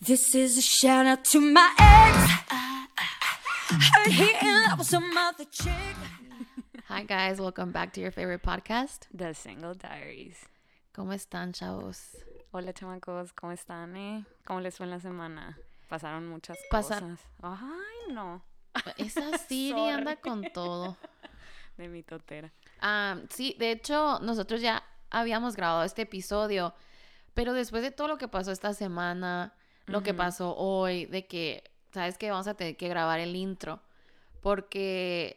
This is a shout out to my ex. Heard he in love with some other chick. Hi guys, welcome back to your favorite podcast. The Single Diaries. ¿Cómo están, chavos? Hola chamacos, ¿cómo están? Eh? ¿Cómo les fue en la semana? Pasaron muchas Pasa- cosas. Ay, no. Esa Siri anda con todo. De mi totera. Ah, sí, de hecho, nosotros ya habíamos grabado este episodio, pero después de todo lo que pasó esta semana, lo que pasó hoy, de que, ¿sabes que Vamos a tener que grabar el intro, porque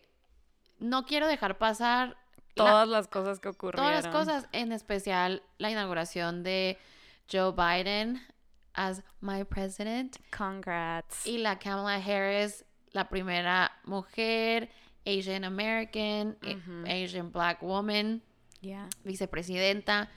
no quiero dejar pasar la- Todas las cosas que ocurrieron. todas las cosas, en especial la inauguración de Joe Biden as my president Congrats. y la Kamala Harris, la primera mujer Asian American, eh. Asian Black woman, Yeah. vicepresidenta.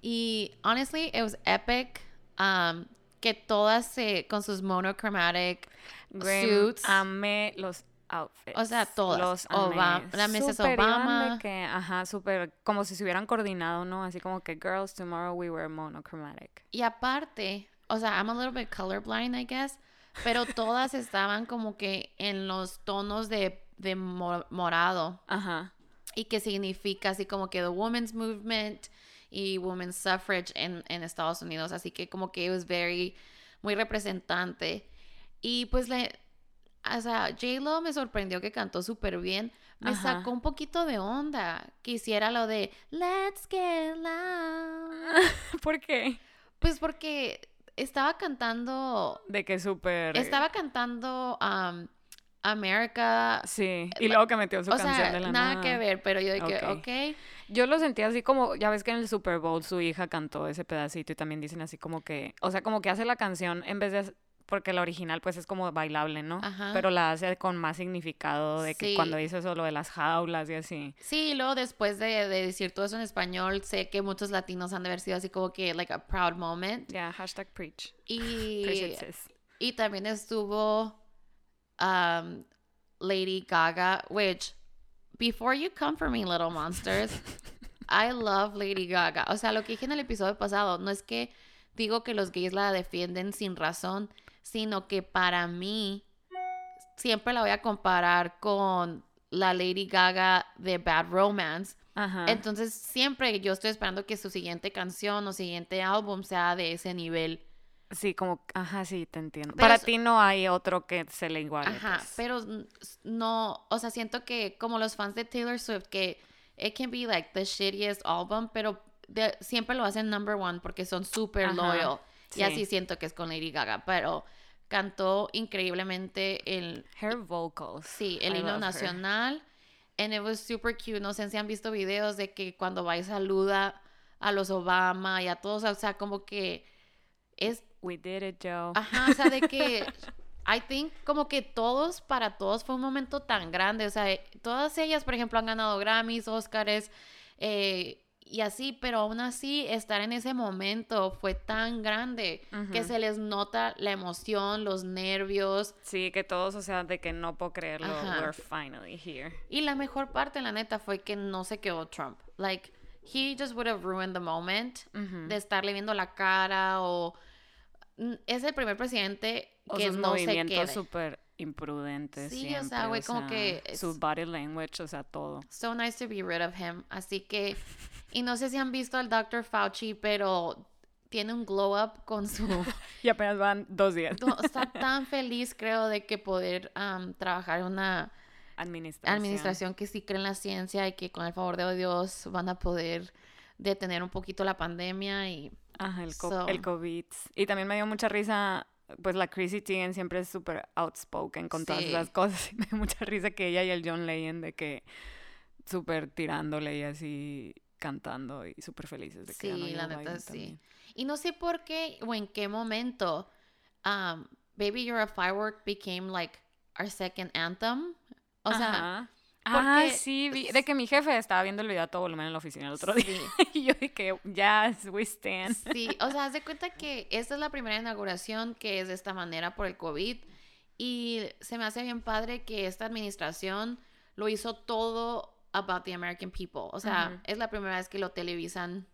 Y honestly, it was epic. um, que todas se, con sus monochromatic suits. Amé los outfits. O sea, todas. Los Obama- la Mrs. De Obama. que, ajá, súper, como si se hubieran coordinado, ¿no? Así como que, girls, tomorrow we were monochromatic. Y aparte, o sea, I'm a little bit colorblind, I guess, pero todas estaban como que en los tonos de, de mo- morado. Ajá. y que significa así como que the women's movement y women's suffrage en, en Estados Unidos, así que como que was very, muy representante. Y pues le, o sea, J-Lo me sorprendió que cantó súper bien, me Ajá. sacó un poquito de onda, quisiera lo de Let's Get Loud. ¿Por qué? Pues porque estaba cantando, De que súper... estaba cantando um, America, Sí, y luego que metió su o canción sea, de la nada que ver, pero yo dije, Ok. ok. Yo lo sentí así como, ya ves que en el Super Bowl su hija cantó ese pedacito y también dicen así como que, o sea, como que hace la canción en vez de, porque la original pues es como bailable, ¿no? Ajá. Pero la hace con más significado de que Sí. cuando dice eso lo de las jaulas y así. Sí, y luego después de, de decir todo eso en español, sé que muchos latinos han de haber sido así como que, like, a proud moment. Ya, hashtag preach. Y, y también estuvo um, Lady Gaga, which, before you come for me, little monsters, I love Lady Gaga. O sea, lo que dije en el episodio pasado, no es que digo que los gays la defienden sin razón, sino que para mí siempre la voy a comparar con la Lady Gaga de Bad Romance. Ajá. Entonces, siempre yo estoy esperando que su siguiente canción o siguiente álbum sea de ese nivel. Sí, como, ajá, sí, te entiendo. Pero Para es- ti no hay otro que se le iguale. Ajá, pues. pero no, o sea, siento que como los fans de Taylor Swift, que it can be like the shittiest album, pero de- siempre lo hacen number one porque son súper loyal. Y sí. así siento que es con Lady Gaga, pero cantó increíblemente el, Her vocals. sí, el I himno love her. nacional. And it was super cute. No sé si han visto videos de que cuando va y saluda a los Obama y a todos, o sea, como que es We did it, Joe. Ajá, o sea, de que I think como que todos, para todos fue un momento tan grande. O sea, eh, todas ellas, por ejemplo, han ganado Grammys, Oscars eh, y así, pero aún así estar en ese momento fue tan grande que Ujú. se les nota la emoción, los nervios. Sí, que todos, o sea, de que no puedo creerlo. Ajá. We're finally here. Y la mejor parte, la neta, fue que no se quedó Trump. Like, he just would have ruined the moment Ujú. de estarle viendo la cara o... Es el primer presidente O que sus no se movimientos súper imprudentes Sí, o siempre, sea, güey, como que Su body language, o sea, todo. So nice to be rid of him. Así que, y no sé si han visto al Dr. Fauci, pero tiene un glow up con su... Y apenas van dos días. está tan feliz, creo, de que poder trabajar en una Administración. administración que sí cree en la ciencia y que con el favor de Dios van a poder detener un poquito la pandemia y... Ajá, el, co- So- el COVID. Y también me dio mucha risa, pues la Chrissy Teigen siempre es súper outspoken con todas Sí. esas cosas. Y me dio mucha risa que ella y el John Legend de que súper tirándole y así cantando y súper felices de que Sí, la Joe neta Biden sí. también. Y no sé por qué o en qué momento um, Baby You're a Firework became like our second anthem. O sea. Ah, sí, vi- de que mi jefe estaba viendo el video a todo volumen en la oficina el otro día. Y yo dije, yes, we stand. Sí, o sea, haz de cuenta que esta es la primera inauguración que es de esta manera por el COVID y se me hace bien padre que esta administración lo hizo todo about the American people. O sea, es la primera vez que lo televisan.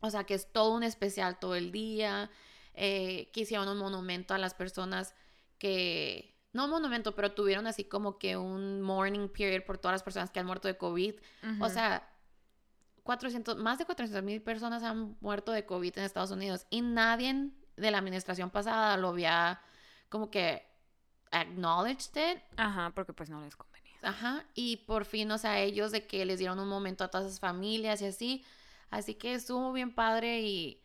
O sea, que es todo un especial todo el día. eh, que hicieron un monumento a las personas que, no un monumento, pero tuvieron así como que un mourning period por todas las personas que han muerto de COVID. O Ujú. sea, 400, más de 400 mil personas han muerto de COVID en Estados Unidos y nadie de la administración pasada lo había como que acknowledged it. Ajá, porque pues no les convenía. Ajá, y por fin, o sea, ellos de que les dieron un momento a todas esas familias y así. Así que estuvo bien padre y,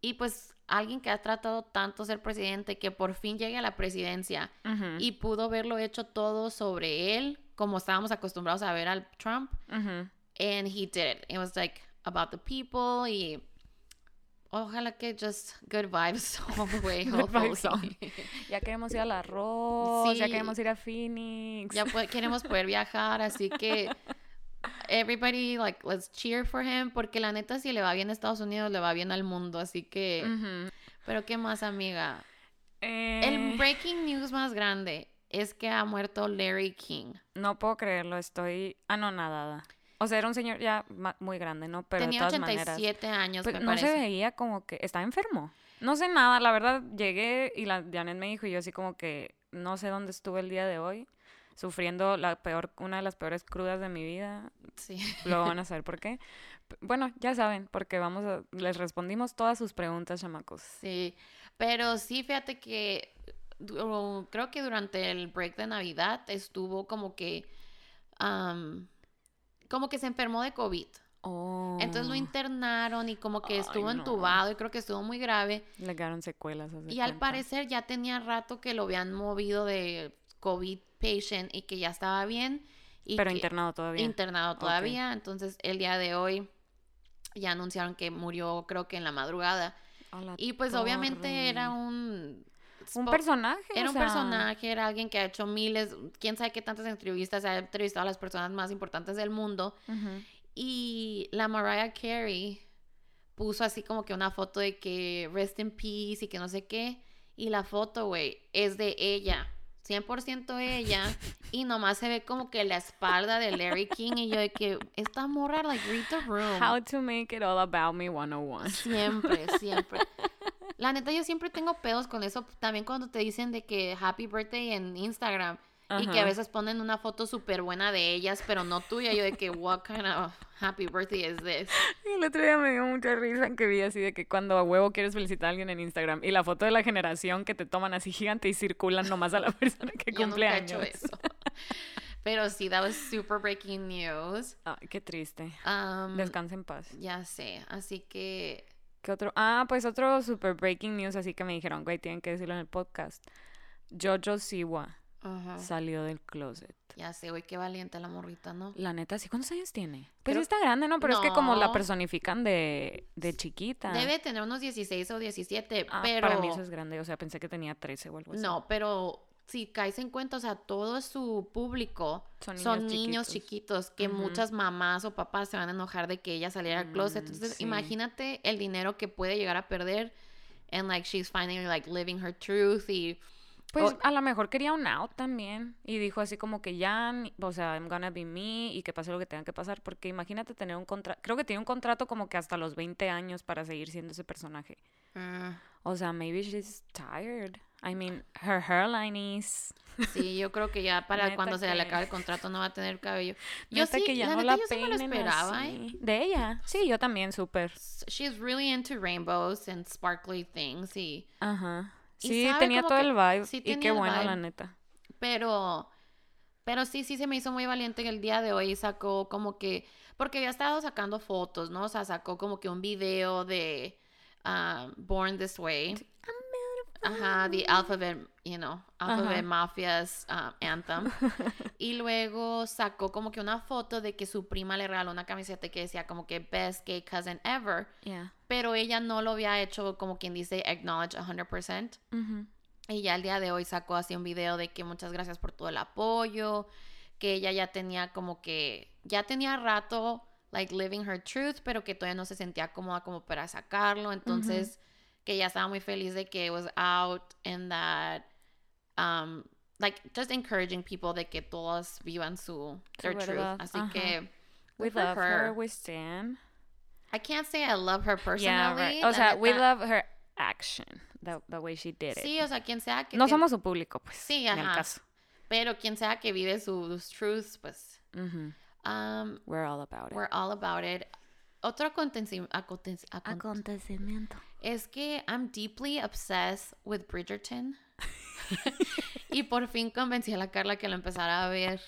y pues alguien que ha tratado tanto ser presidente que por fin llegue a la presidencia y pudo haberlo hecho todo sobre él, como estábamos acostumbrados a ver al Trump. ujú. And he did it. It was like about the people y ojalá que just good vibes all the way. Good vibes. Ya queremos ir al arroz, ya Sí. queremos ir a Phoenix. ya queremos poder viajar, así que everybody like let's cheer for him porque la neta si le va bien a Estados Unidos le va bien al mundo, así que pero qué más amiga. Eh, El breaking news más grande es que ha muerto Larry King. No puedo creerlo, estoy anonadada. O sea, era un señor ya muy grande, ¿no? Pero Tenía de todas maneras. 87 años, Pero me no parece. se veía como que estaba enfermo. No sé nada, la verdad, llegué y la Janet me dijo y yo así como que no sé dónde estuve el día de hoy, sufriendo la peor, una de las peores crudas de mi vida. Sí. Luego van a saber por qué. Bueno, ya saben, porque vamos a, les respondimos todas sus preguntas, chamacos. Sí, pero sí, fíjate que creo que durante el break de Navidad estuvo como que, am, como que se enfermó de COVID. Oh, Entonces lo internaron y como que Ay, estuvo no. entubado y creo que estuvo muy grave. le quedaron secuelas. Y al parecer ya tenía rato que lo habían movido de COVID patient y que ya estaba bien. Y Pero que- internado todavía. internado todavía. Entonces el día de hoy ya anunciaron que murió creo que en la madrugada. La Y pues obviamente era un... Un personaje. Era o un personaje, era alguien que ha hecho miles, quién sabe qué tantas entrevistas, ha entrevistado a las personas más importantes del mundo. Y la Mariah Carey puso así como que una foto de que rest in peace y que no sé qué. Y la foto, güey, es de ella. 100% ella. y nomás se ve como que la espalda de Larry King. Y yo de que, esta morra, like, read the room. How to make it all about me 101. Siempre, siempre. La neta, yo siempre tengo pedos con eso. También cuando te dicen de que happy birthday en Instagram. Y que a veces ponen una foto súper buena de ellas, pero no tuya. Yo de que, what kind of happy birthday is this? El otro día me dio mucha risa que vi así de que cuando a huevo quieres felicitar a alguien en Instagram y la foto de la generación que te toman así gigante y circulan nomás a la persona que Yo cumple nunca he hecho años. eso. Pero sí, that was super breaking news. Ay, qué triste. Um, Descansa en paz. ya sé, así que ¿Qué otro? Ah, pues otro super breaking news, así que me dijeron, güey, tienen que decirlo en el podcast. Jojo Siwa ajá, salió del closet. ya sé, güey, qué valiente la morrita, ¿no? La neta, ¿sí? ¿Cuántos años tiene? Pues sí está grande, ¿no? Pero es que como la personifican de, de chiquita. Debe tener unos 16 o 17, Ah, pero Para mí eso es grande, o sea, pensé que tenía 13 o algo así. no, pero si caes en cuenta, o sea, todo su público Son son, niños chiquitos. chiquitos que muchas mamás o papás se van a enojar de que ella saliera al closet. Mm, Entonces, sí. imagínate el dinero que puede llegar a perder and like she's finally like living her truth y Pues o- a lo mejor quería un out también. Y dijo así como que ya, o sea, I'm gonna be me y que pase lo que tenga que pasar. Porque imagínate tener un contrato. Creo que tiene un contrato como que hasta los 20 años para seguir siendo ese personaje. mm, O sea, maybe she's tired. I mean, her hairline is. sí, yo creo que ya para Neta cuando se le acabe el contrato no va a tener cabello. Yo Neta sí, que ya la no la yo sí me lo esperaba, ¿eh? De ella. Sí, yo también, súper. She's really into rainbows and sparkly things y Ajá. Y Sí, sabe tenía todo el vibe. sí y qué bueno, la neta. Pero, pero sí, sí se me hizo muy valiente que el día de hoy sacó como que, porque había estado sacando fotos, ¿no? O sea, sacó como que un video de ah, Born This Way. Ajá, the Alphabet, you know, Alphabet Ajá. Mafia's ah, anthem. y luego sacó como que una foto de que su prima le regaló una camiseta que decía como que Best Gay Cousin Ever. Yeah. Pero ella no lo había hecho como quien dice acknowledge 100%. Ujú. Y ya el día de hoy sacó así un video de que muchas gracias por todo el apoyo, que ella ya tenía como que, ya tenía rato, like, living her truth, pero que todavía no se sentía cómoda como para sacarlo. Entonces, que ella estaba muy feliz de que it was out and that, um, like, just encouraging people de que todos vivan su, Su their truth. verdad, Así ajá. que, We love her. her. we stand. I can't say I love her personally. Yeah, right. O sea, we neta. love her action, the, the way she did it. Sí, o sea, quien sea que... no tiene- somos su público, pues. Sí, al ajá. caso. Pero quien sea que vive sus truths, pues... Ujú. um, We're all about it. we're all about it. Otro aconteci- aconte- acon- Acontecimiento. Es que I'm deeply obsessed with Bridgerton. y por fin convencí a la Carla que lo empezara a ver.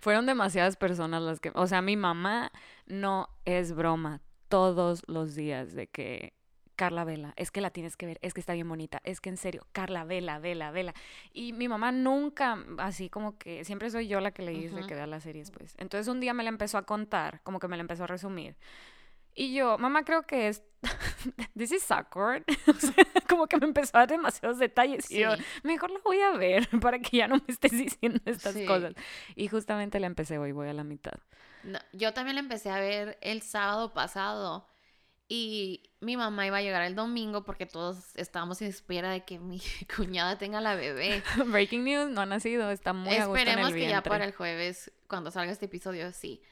Fueron demasiadas personas las que, o sea, mi mamá no es broma todos los días de que Carla Vela, es que la tienes que ver, es que está bien bonita, es que en serio, Carla Vela, Vela, Vela. Y mi mamá nunca, así como que siempre soy yo la que le dice Ujú. que vea las series, pues. Entonces un día me la empezó a contar, como que me la empezó a resumir. Y yo, mamá, creo que es. This is awkward. O sea, como que me empezó a dar demasiados detalles. Y yo, Sí. mejor la voy a ver para que ya no me estés diciendo estas Sí. cosas. Y justamente la empecé hoy, voy a la mitad. No, yo también la empecé a ver el sábado pasado. Y mi mamá iba a llegar el domingo porque todos estábamos en espera de que mi cuñada tenga la bebé. Breaking news, no ha nacido, está muy a gusto en Esperemos el que ya vientre. para el jueves, cuando salga este episodio, sí.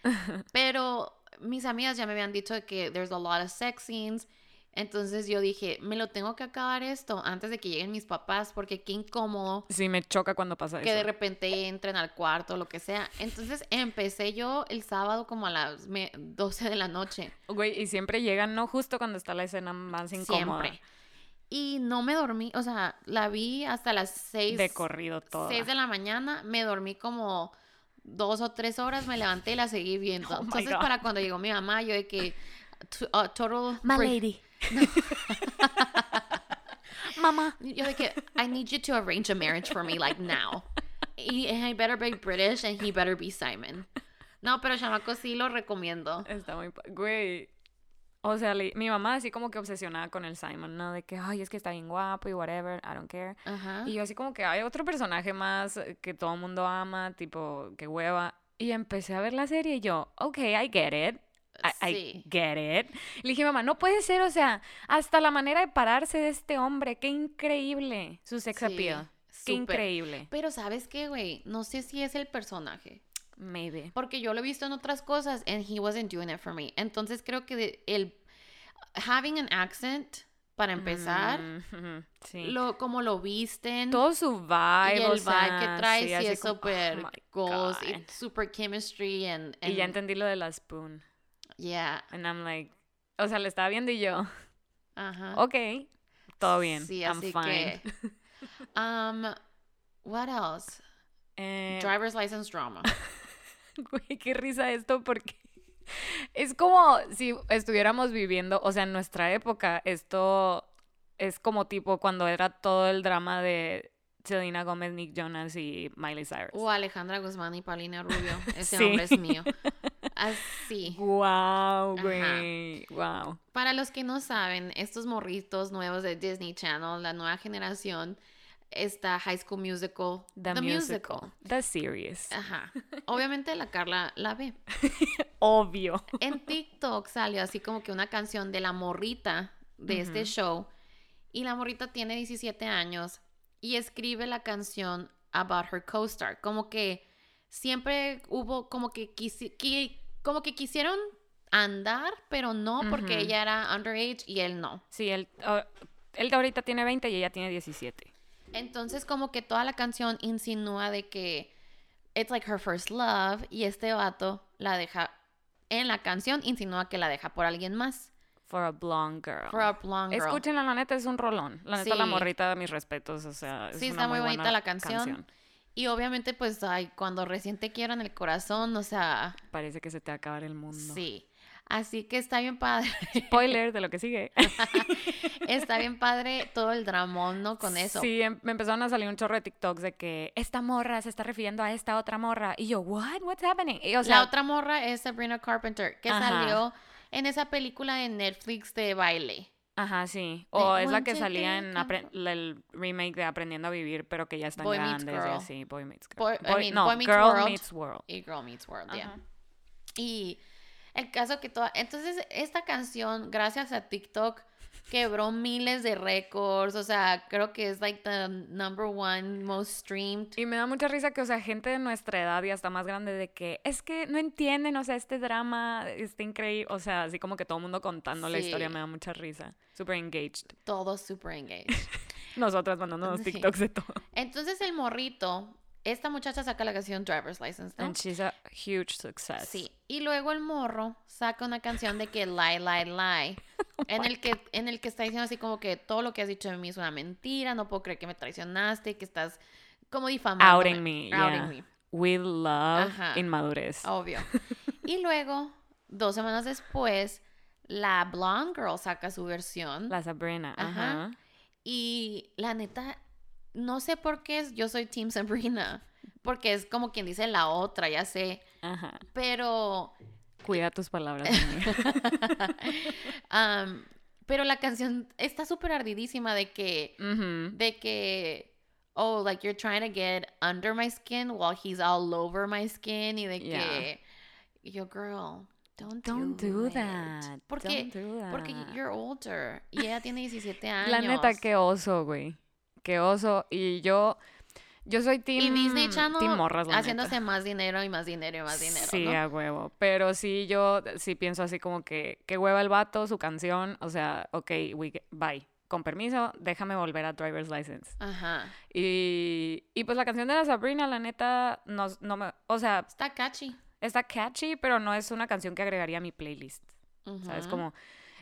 Pero mis amigas ya me habían dicho de que there's a lot of sex scenes. Entonces yo dije, me lo tengo que acabar esto antes de que lleguen mis papás porque qué incómodo Sí, me choca cuando pasa que de eso. repente entren al cuarto o lo que sea. Entonces empecé yo el sábado como a las me- 12 de la noche. Güey, y siempre llegan, ¿no? Justo cuando está la escena más incómoda. Siempre. Y no me dormí, o sea, la vi hasta las 6 De corrido todo. 6 de la mañana, me dormí como dos o tres horas, me levanté y la seguí viendo. Oh Entonces, para cuando llegó mi mamá, yo de que uh, total My lady. Mamá. Yo de que I need you to arrange a marriage for me like now. Y I better be British and he better be Simon. No, pero chamaco sí lo recomiendo. Está muy... Güey. O sea, le- mi mamá así como que obsesionada con el Simon, ¿no? De que, ay, es que está bien guapo y whatever, I don't care. Ajá. Y yo así como que hay otro personaje más eh, que todo el mundo ama, tipo, que hueva. Y empecé a ver la serie y yo, ok, I get it. I, get it. Le dije, mamá, no puede ser, o sea, hasta la manera de pararse de este hombre, qué increíble. Su sex Sí, appeal. Qué increíble. Pero ¿sabes qué, güey? No sé si es el personaje. Maybe. Porque yo lo he visto en otras cosas and he wasn't doing it for me. Entonces creo que el having an accent para empezar, Mm, ujú, sí. lo como lo visten Todo su vibe. y o el vibe que sea, trae sí, sí, así es oh súper y super chemistry and, Y ya and- entendí lo de la spoon. yeah, And I'm like, o sea, le estaba viendo y yo, ajá. ok, todo bien, Sí, I'm así fine. que um what else? Eh, Driver's license drama. Güey, qué risa esto porque es como si estuviéramos viviendo, o sea, en nuestra época, esto es como tipo cuando era todo el drama de Selena Gómez, Nick Jonas y Miley Cyrus. O Alejandra Guzmán y Paulina Rubio. Ese Sí. hombre es mío. Así. Wow, güey, wow. Para los que no saben, estos morritos nuevos de Disney Channel, la nueva generación, está High School Musical. The, musical. The series. Ajá. Obviamente la Carla la ve. Obvio. En TikTok salió así como que una canción de la morrita de este show. Y la morrita tiene 17 años y escribe la canción about her co-star. Como que siempre hubo como que, quisi- qui- como que quisieron andar, pero no porque ella era underage y él no. Sí, él, ah, él ahorita tiene 20 y ella tiene 17. Entonces como que toda la canción insinúa de que it's like her first love y este vato la deja en la canción insinúa que la deja por alguien más. For a blonde girl. For a blonde girl. Escúchenla, la neta es un rolón. La neta, la Sí. morrita, mis respetos. O sea, es Sí, una está muy bonita la canción. Y obviamente pues ay, cuando recién te quieran el corazón, o sea, Parece que se te va a acabar el mundo. sí. Así que está bien padre. Spoiler de lo que sigue. está bien padre todo el dramón, ¿no? Con eso. Sí, em- me empezaron a salir un chorro de TikToks de que esta morra se está refiriendo a esta otra morra. Y yo, what? What's happening? Y, o sea, la otra morra es Sabrina Carpenter, que Ajá. salió en esa película de Netflix de baile. Ajá, sí. O es la que salía en el remake de Aprendiendo a Vivir, pero que ya están Boy Meets grandes y Girl. así. Boy Meets Girl. Boy- I mean, no, Boy Meets Girl World. Meets World. Y Girl Meets World, yeah. Ajá. Y el caso que toda... Entonces, esta canción, gracias a TikTok, quebró miles de récords, o sea, creo que es like the number one most streamed. Y me da mucha risa que, o sea, gente de nuestra edad y hasta más grande de que es que no entienden, o sea, este drama está increíble. O sea, así como que todo el mundo contando la historia me da mucha risa. Super engaged. Todos super engaged. Nosotras mandándonos Sí. TikToks de todo. Entonces el morrito, esta muchacha saca la canción Driver's License, ¿no? And she's a huge success. Sí. Y luego el morro saca una canción de que lie, lie, lie. En el que, en el que está diciendo así como que todo lo que has dicho de mí es una mentira, no puedo creer que me traicionaste, que estás como difamando. Outing me, Outing yeah. me. With love, Ajá. inmadurez. Obvio. Y luego, dos semanas después, la Blonde Girl saca su versión. La Sabrina, Ajá. ajá. Y la neta, no sé por qué es, yo soy Team Sabrina. Porque es como quien dice la otra, ya sé. Ajá. Pero, Cuida tus palabras. pero la canción está súper ardidísima de que, de que, oh, like you're trying to get under my skin while he's all over my skin. Y de Yeah. que, yo, girl, don't, Don't do it". that. Porque, Don't do porque that. you're older. Y ella tiene 17 años. La neta, qué oso, güey. Qué oso. Y yo, yo soy team, Y Disney Channel team morras, la haciéndose neta. más dinero y más dinero y más dinero, Sí, ¿no? a huevo. Pero sí, yo sí pienso así como que, que hueva el vato, su canción. O sea, ok, we get- bye. Con permiso, déjame volver a Driver's License. Ajá. Y, y pues la canción de la Sabrina, la neta, no, no me... O sea, Está catchy. está catchy, pero no es una canción que agregaría a mi playlist. ¿Sabes? Como,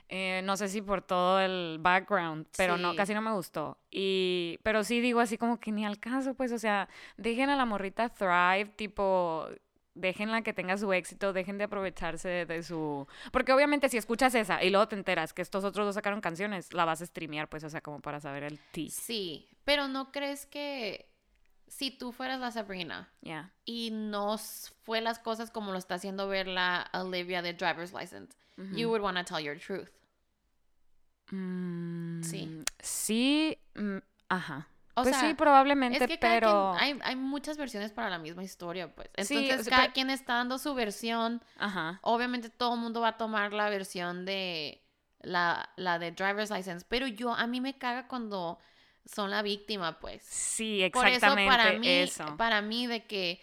eh, no sé si por todo el background, pero no, casi no me gustó. Y, pero sí digo así como que ni al caso, pues, o sea, dejen a la morrita thrive, tipo, déjenla que tenga su éxito, dejen de aprovecharse de su... Porque obviamente si escuchas esa y luego te enteras que estos otros dos sacaron canciones, la vas a streamear, pues, o sea, como para saber el tea. Sí, pero ¿no crees que si tú fueras la Sabrina y no fue las cosas como lo está haciendo ver la Olivia de Driver's License, you would want to tell your truth? Mm, Sí. Sí, mm, ajá. O pues sea, sí, probablemente, es que cada pero... quien- hay, hay muchas versiones para la misma historia, pues. Sí, Entonces, o sea, cada pero- quien está dando su versión. Ajá. Obviamente todo el mundo va a tomar la versión de la, la de driver's license, pero yo a mí me caga cuando son la víctima, pues. Sí, Por eso exactamente para mí, eso. para mí de que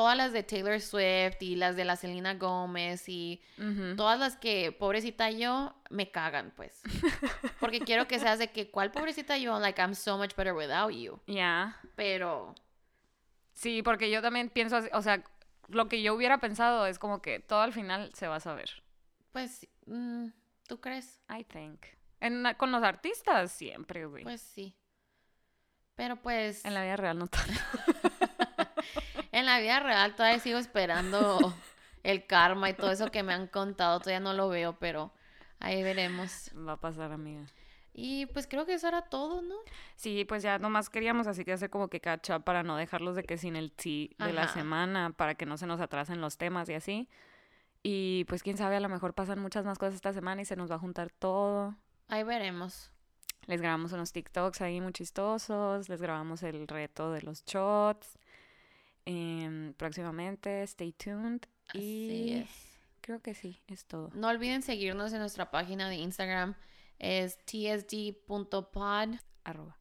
todas las de Taylor Swift y las de la Selena Gómez y todas las que pobrecita yo me cagan, pues. Porque quiero que seas de que cuál pobrecita yo, like I'm so much better without you. Ya. Pero Sí, porque yo también pienso así, o sea, lo que yo hubiera pensado es como que todo al final se va a saber. pues mm, ¿tú crees? I think. En, con los artistas siempre, güey. Pues sí. Pero pues en la vida real no tanto. En la vida real todavía sigo esperando el karma y todo eso que me han contado. Todavía no lo veo, pero ahí veremos. Va a pasar, amiga. Y pues creo que eso era todo, ¿no? Sí, pues ya nomás queríamos así que hacer como que catch up para no dejarlos de que sin el tea de la semana, para que no se nos atrasen los temas y así. Y pues quién sabe, a lo mejor pasan muchas más cosas esta semana y se nos va a juntar todo. Ahí veremos. Les grabamos unos TikToks ahí muy chistosos. Les grabamos el reto de los shots. Em, próximamente, stay tuned. Así y es. creo que sí, es todo. No olviden seguirnos en nuestra página de Instagram. Es tsd.pod. Arroba.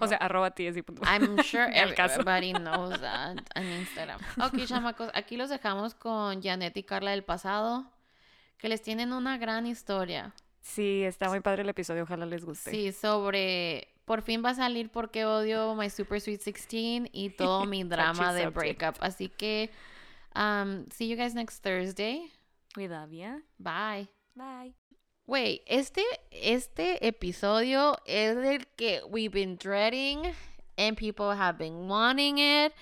O sea, arroba tsd. I'm sure everybody knows that en Instagram. Ok, chamacos, aquí los dejamos con Janet y Carla del pasado, que les tienen una gran historia. Sí, está muy padre el episodio, ojalá les guste. Sí, sobre. Por fin va a salir porque odio My Super Sweet 16 y todo mi drama de breakup. Así que. Um, see you guys next Thursday. We love ya. Bye. Bye. Wait, este, este episodio es el que we've been dreading and people have been wanting it.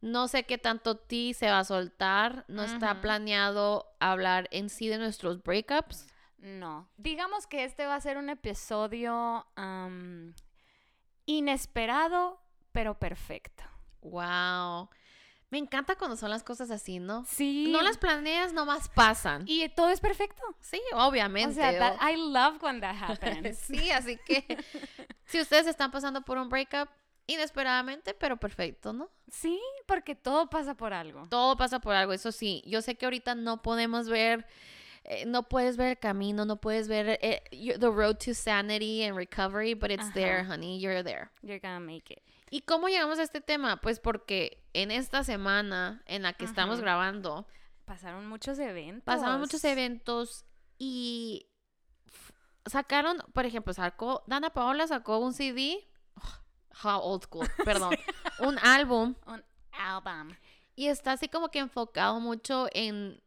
No sé qué tanto ti se va a soltar. No está planeado hablar en sí de nuestros breakups. No. Digamos que este va a ser un episodio am, inesperado, pero perfecto. Wow. Me encanta cuando son las cosas así, ¿no? Sí. No las planeas, nomás pasan. Y todo es perfecto. Sí, O obviamente. sea, that- o- I love when that happens. sí, así que si ustedes están pasando por un breakup inesperadamente, pero perfecto, ¿no? sí, porque todo pasa por algo. Todo pasa por algo, eso sí. Yo sé que ahorita no podemos ver eh, no puedes ver el camino, no puedes ver eh, you- the road to sanity and recovery, but it's there, honey, you're there. You're gonna make it. ¿Y cómo llegamos a este tema? Pues porque en esta semana en la que estamos grabando, Pasaron muchos eventos. pasaron muchos eventos y sacaron, por ejemplo, sacó, Dana Paola sacó un CD, how old school, perdón, un álbum Un album. y está así como que enfocado mucho en,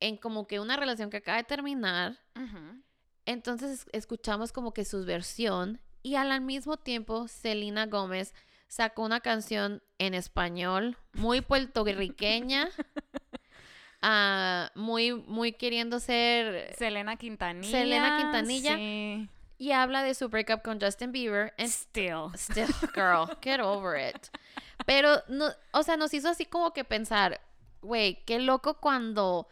en como que una relación que acaba de terminar. Entonces escuchamos como que su versión y al mismo tiempo Selena Gómez sacó una canción en español muy puertorriqueña, ah, muy, muy queriendo ser Selena Quintanilla. Selena Quintanilla. Sí. y habla de su breakup con Justin Bieber. And Still. still, girl, get over it. Pero, no, o sea, nos hizo así como que pensar, güey, qué loco cuando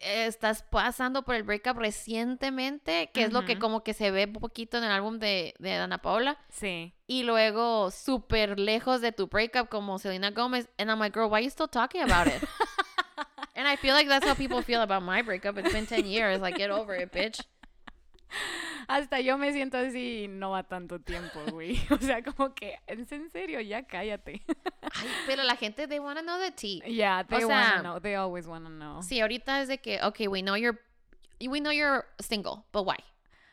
estás pasando por el breakup recientemente, que es lo que como que se ve un poquito en el álbum de, de Dana Paola, Sí. y luego súper lejos de tu breakup como Selena Gomez, and I'm like, girl, why are you still talking about it? and I feel like that's how people feel about my breakup. It's been 10 years, like, get over it, bitch. Hasta yo me siento así no va tanto tiempo, güey. O sea, como que, es en serio, ya cállate. Ay, pero la gente, they wanna know the tea. Yeah, they sea, wanna know. They always wanna know. Sí, ahorita es de que, okay, we know you're, we know you're single, but why?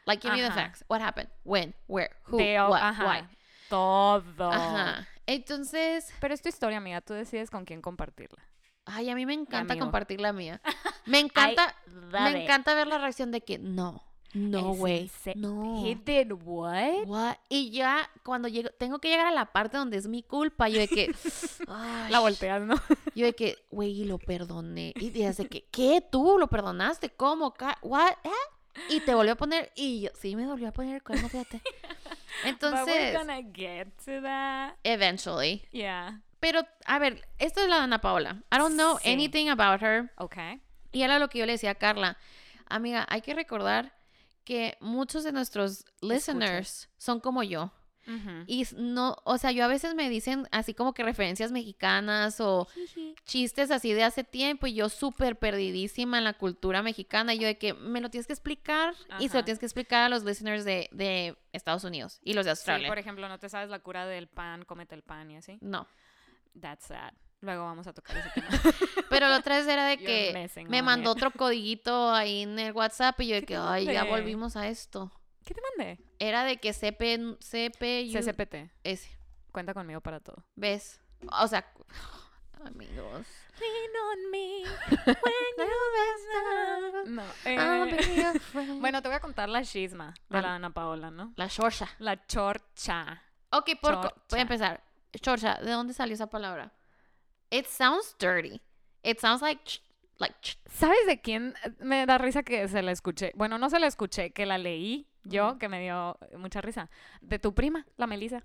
Like, give me the Ajá. facts. What happened? When? Where? Who? They all- what? ajá, Why? Todo. Ajá. Entonces, Pero es tu historia, amiga. Tú decides con quién compartirla. ay, a mí me encanta amigo. compartir la mía. Me encanta, me encanta ver la reacción de que, no, no, güey, no. He did what? What? Y ya cuando llego, tengo que llegar a la parte donde es mi culpa, yo de que, ay, La volteas, ¿no? Yo de que, güey, lo perdoné. Y dice que, ¿qué? ¿Tú lo perdonaste? ¿Cómo? ¿What? ¿Eh? Y te volvió a poner, y yo, sí, me volvió a poner el cuerno, fíjate. But we're Entonces, gonna get to that. eventually. Yeah. Pero, a ver, esto es la de Ana Paola. I don't know Sí. anything about her. Okay. Y era lo que yo le decía a Carla. Amiga, hay que recordar que muchos de nuestros listeners son como yo. Y no, o sea, yo a veces me dicen así como que referencias mexicanas o chistes así de hace tiempo y yo súper perdidísima en la cultura mexicana y yo de que me lo tienes que explicar y se lo tienes que explicar a los listeners de, de Estados Unidos y los de Sí, Australia. por ejemplo, no te sabes la cura del pan, cómete el pan y así. No. That's sad. Luego vamos a tocar ese tema. Pero la otra vez era de que me mandó otro codiguito ahí en el WhatsApp y yo de ¿Qué que, ay, ya volvimos a esto. ¿Qué te mandé? Era de que CP, CP, CCPT. ese, Cuenta conmigo para todo. ¿ves? O sea, amigos. Lean on me when you No. I'll eh, bueno, te voy a contar la chisma de Ah. la Ana Paola, ¿no? La shorcha. La chorcha. Ok, por, voy Chorcha. a empezar. Chorcha, ¿de dónde salió esa palabra? It sounds dirty. It sounds like, ch- like, ch- ¿Sabes de quién? Me da risa que se la escuché. Bueno, no se la escuché, que la leí yo, que me dio mucha risa. De tu prima, la Melissa.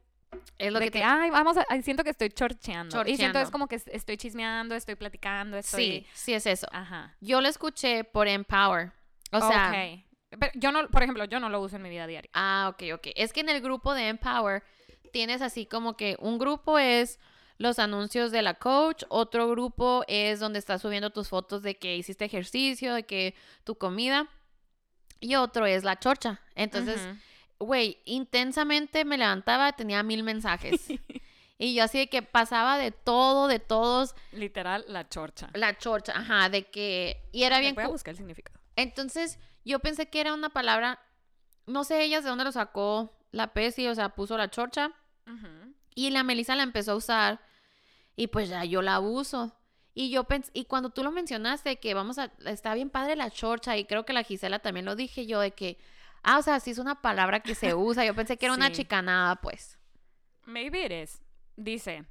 es lo de que que, te... ay, vamos a, ay, siento que estoy chorcheando. Y siento es como que es- estoy chismeando, estoy platicando, estoy... Sí, sí es eso. Ajá. Yo lo escuché por Empower. O sea, Ok. Pero yo no, por ejemplo, yo no lo uso en mi vida diaria. ah, ok, ok. Es que en el grupo de Empower tienes así como que un grupo es los anuncios de la coach, otro grupo es donde estás subiendo tus fotos de que hiciste ejercicio, de que tu comida, y otro es la chorcha. Entonces, güey, intensamente me levantaba, tenía mil mensajes. y yo así de que pasaba de todo, de todos, Literal, la chorcha. la chorcha, ajá, de que... Y era bien... Voy a buscar el significado. Entonces, yo pensé que era una palabra, no sé ellas de dónde lo sacó la Pesi, o sea, puso la chorcha. Y la Melissa la empezó a usar y pues ya yo la uso. Y yo pensé, y cuando tú lo mencionaste que vamos a, está bien padre la chorcha y creo que la Gisela también lo dije yo de que, ah, o sea, sí es una palabra que se usa. Yo pensé que era una chicanada, pues. Maybe it is. Dice,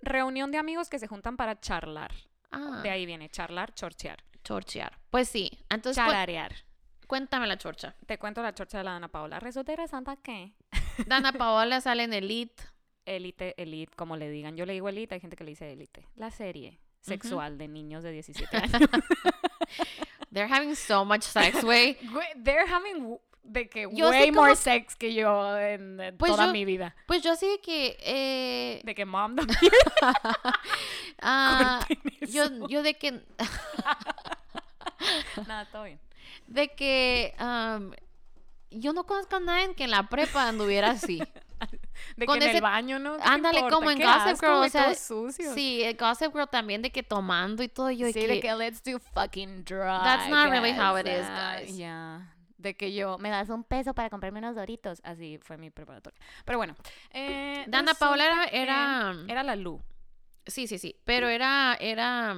reunión de amigos que se juntan para charlar. Ah, De ahí viene, charlar, chorchear. chorchear. Pues sí. Entonces, cu- Chararear. cuéntame la chorcha. Te cuento la chorcha de la Ana Paola. Resulta interesante que... Dana Paola sale en Elite. Elite, elite, como le digan. Yo le digo elite, hay gente que le dice elite. La serie sexual de niños de 17 años. They're having so much sex, güey. They're having de que Yo way more sex que yo en, en Pues toda yo- mi vida. Pues yo de que, eh, De que mom ah, yo, yo de que, Nada, todo bien. de que um, yo no conozco a nadie que en la prepa anduviera así. De Con que en ese- el baño, ¿no? ¿Qué te Ándale, como en Gossip asco, Girl, o sea, sucios. Sí, Gossip Girl también de que tomando y todo. Yo de Sí, que, de que let's do fucking drugs. That's not really how it is, guys. Ya. De que yo, me das un peso para comprarme unos doritos. Así fue mi preparatoria. Pero bueno. eh, Dana Paola era, Era la Lu. sí, sí, sí, pero era, era,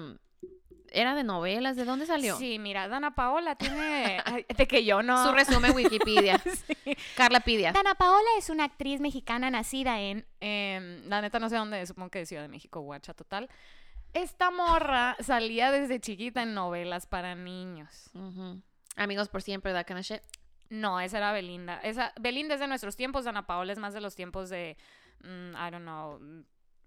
era de novelas. ¿De dónde salió? Sí, mira, Dana Paola tiene... de que yo no... Su resumen Wikipedia. Sí. Carla Pidia. Dana Paola es una actriz mexicana nacida en... em, la neta no sé dónde, supongo que de Ciudad de México, guacha, total. Esta morra salía desde chiquita en novelas para niños. Amigos por siempre, that kind of shit. No, esa era Belinda. Esa, Belinda es de nuestros tiempos, Dana Paola es más de los tiempos de, mm, I don't know,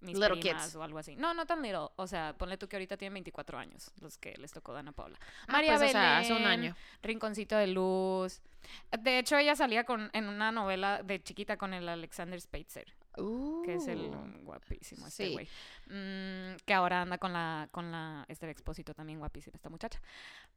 mis Little primas kids. o algo así. No, no tan little. O sea, ponle tú que ahorita tienen 24 años, los que les tocó Dana Paola. Ah, María pues, o sea, hace un año. Rinconcito de Luz. De hecho, ella salía con, en una novela de chiquita con el Alexander Spitzer, que es el guapísimo este Sí. Güey. Mm, que ahora anda con la, con la Esther Expósito también guapísima esta muchacha.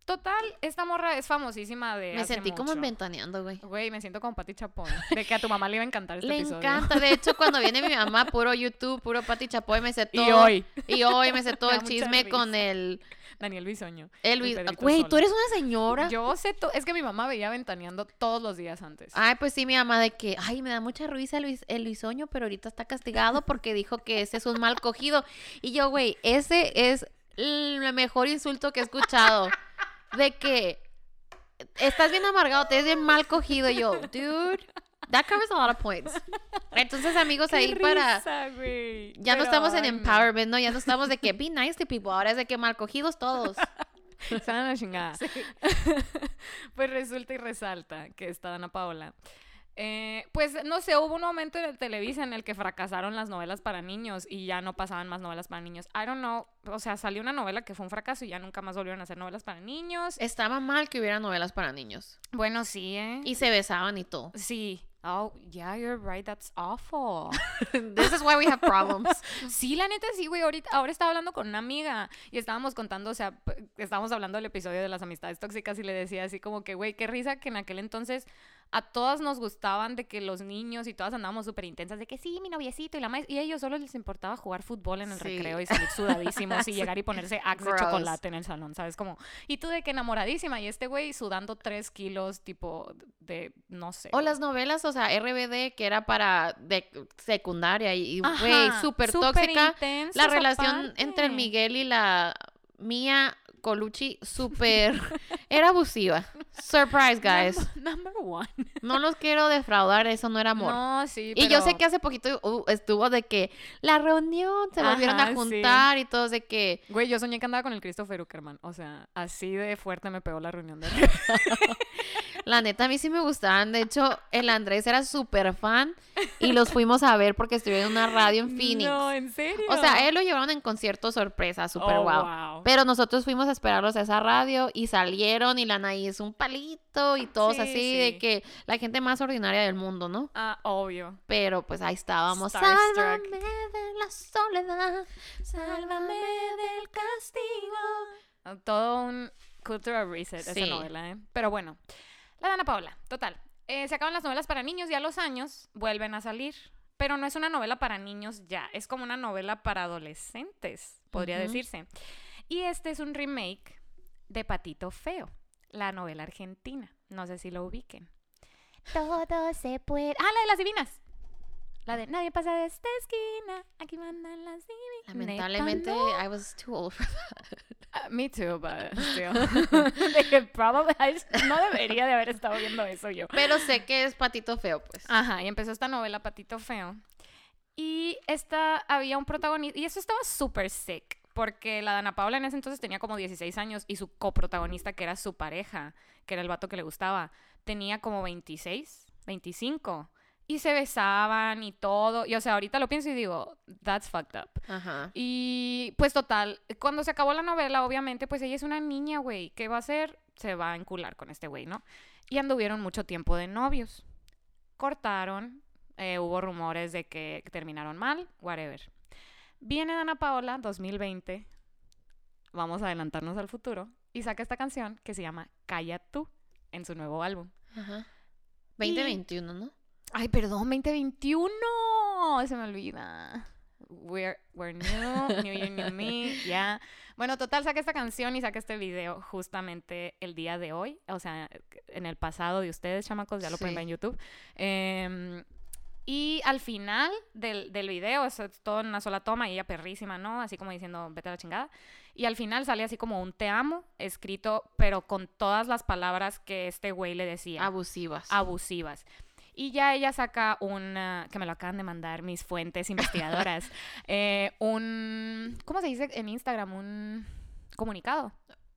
Total, esta morra es famosísima de Me hace sentí como mucho. ventaneando, güey. Güey, me siento como Pati Chapoy. De que a tu mamá le iba a encantar este Le episodio. encanta. De hecho, cuando viene mi mamá, puro YouTube, puro Pati Chapoy, me sé todo. Y hoy, Y hoy me sé todo el chisme con el Daniel Bisoño. Pedrito Güey, tú eres una señora. Yo sé todo. Es que mi mamá veía ventaneando todos los días antes. Ay, pues sí, mi mamá de que, ay, me da mucha risa Luis, el Luisoño, pero ahorita está castigado porque dijo que ese es un mal cogido. Y yo, güey, ese es el mejor insulto que he escuchado. De que estás bien amargado, te es bien mal cogido. Y yo, dude, that covers a lot of points. Entonces, amigos, ahí para... risa, güey. Ya no estamos en empowerment, ¿no? Ya no estamos de que be nice to people, ahora es de que mal cogidos todos. A la chingada. pues resulta y resalta que está Dana Paola. Eh, pues no sé, hubo un momento en el Televisa en el que fracasaron las novelas para niños y ya no pasaban más novelas para niños. I don't know, o sea, salió una novela que fue un fracaso y ya nunca más volvieron a hacer novelas para niños. Estaba mal que hubiera novelas para niños. Bueno, sí, ¿eh? Y se besaban y todo. Sí. Oh, yeah, you're right, that's awful. This is why we have problems. Sí, la neta sí, güey. Ahorita, ahora estaba hablando con una amiga y estábamos contando, o sea, estábamos hablando del episodio de las amistades tóxicas y le decía así como que, güey, qué risa que en aquel entonces a todas nos gustaban de que los niños y todas andábamos súper intensas de que sí, mi noviecito y la maestra. Y a ellos solo les importaba jugar fútbol en el Sí. recreo y salir sudadísimos y llegar y ponerse axe de chocolate en el salón, ¿sabes? Como, y tú de que enamoradísima y este güey sudando tres kilos, tipo, de, no sé. O las novelas, o sea, RBD, que era para de secundaria y, güey, súper tóxica. La relación aparte. entre el Miguel y la Mía Colucci, súper... era abusiva. Surprise, guys. Number one. No los quiero defraudar, eso no era amor. No, sí, Y yo sé que hace poquito uh, estuvo de que la reunión se volvieron a sí. juntar y todos de que Güey, yo soñé que andaba con el Christopher Uckerman. O sea, así de fuerte me pegó la reunión de la neta a mí sí me gustaban. De hecho, el Andrés era súper fan y los fuimos a ver porque estuvieron en una radio en Phoenix. No, ¿en serio? O sea, él lo llevaron en concierto sorpresa, súper Oh, guau. wow. Pero nosotros fuimos a esperarlos a esa radio y salieron y la Anaís un palito y todos Sí, así sí. de que la gente más ordinaria del mundo, ¿no? Ah, obvio. Pero pues ahí estábamos. Starstruck. Sálvame de la soledad, sálvame del castigo. Todo un cultural reset esa Sí. novela, ¿eh? Pero bueno, la Dana Paola, total. Eh, se acaban las novelas para niños y a los años vuelven a salir. Pero no es una novela para niños ya, es como una novela para adolescentes, podría Ujú. decirse. Y este es un remake de Patito Feo, la novela argentina. No sé si lo ubiquen. Todo se puede. Ah, la de las divinas. La de nadie pasa de esta esquina, aquí mandan las divinas. Lamentablemente, no. I was too old for that. Uh, me too, but still. Probably- no debería de haber estado viendo eso yo. Pero sé que es patito feo, pues. Ajá, y empezó esta novela Patito Feo. Y esta había un protagonista, y eso estaba súper sick, porque la Dana Paula en ese entonces tenía como 16 años y su coprotagonista, que era su pareja, que era el vato que le gustaba, tenía como 26, 25. Y se besaban y todo. Y o sea, ahorita lo pienso y digo, that's fucked up. Ajá. Y pues total, cuando se acabó la novela, obviamente, pues ella es una niña, güey. ¿Qué va a hacer? Se va a encular con este güey, ¿no? Y anduvieron mucho tiempo de novios. Cortaron, eh, hubo rumores de que terminaron mal, whatever. Viene Dana Paola, 2020. Vamos a adelantarnos al futuro. Y saca esta canción que se llama Calla tú. en su nuevo álbum. Ajá. 2021, ¿no? Ay, perdón, 2021. Se me olvida. We're, we're new, new year, new me, ya. Bueno, total, saqué esta canción y saqué este video justamente el día de hoy. O sea, en el pasado de ustedes, chamacos, ya lo pueden Sí. ver en YouTube. Em, y al final del, del video, eso es todo en una sola toma y ella perrísima, ¿no? Así como diciendo, vete a la chingada. Y al final sale así como un te amo escrito, pero con todas las palabras que este güey le decía Abusivas. abusivas. Y ya ella saca un, que me lo acaban de mandar mis fuentes investigadoras, eh, un, ¿cómo se dice en Instagram? Un comunicado.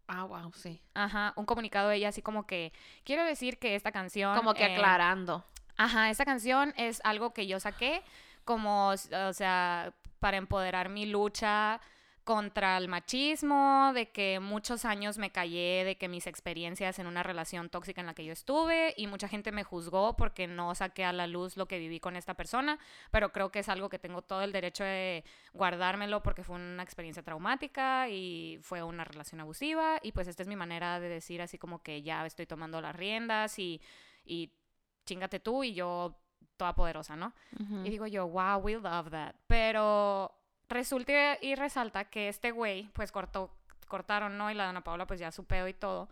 Ah, wow, sí. Ajá, un comunicado de ella así como que, quiero decir que esta canción... Como que eh, aclarando. Ajá, esta canción es algo que yo saqué como, o sea, para empoderar mi lucha contra el machismo, de que muchos años me callé, de que mis experiencias en una relación tóxica en la que yo estuve y mucha gente me juzgó porque no saqué a la luz lo que viví con esta persona, pero creo que es algo que tengo todo el derecho de guardármelo porque fue una experiencia traumática y fue una relación abusiva y pues esta es mi manera de decir así como que ya estoy tomando las riendas y, y chingate tú y yo toda poderosa, ¿no? Y digo yo, wow, we love that. Pero resulta y resalta que este güey, pues cortó, cortaron, ¿no? Y la Ana Paula, pues ya su pedo y todo.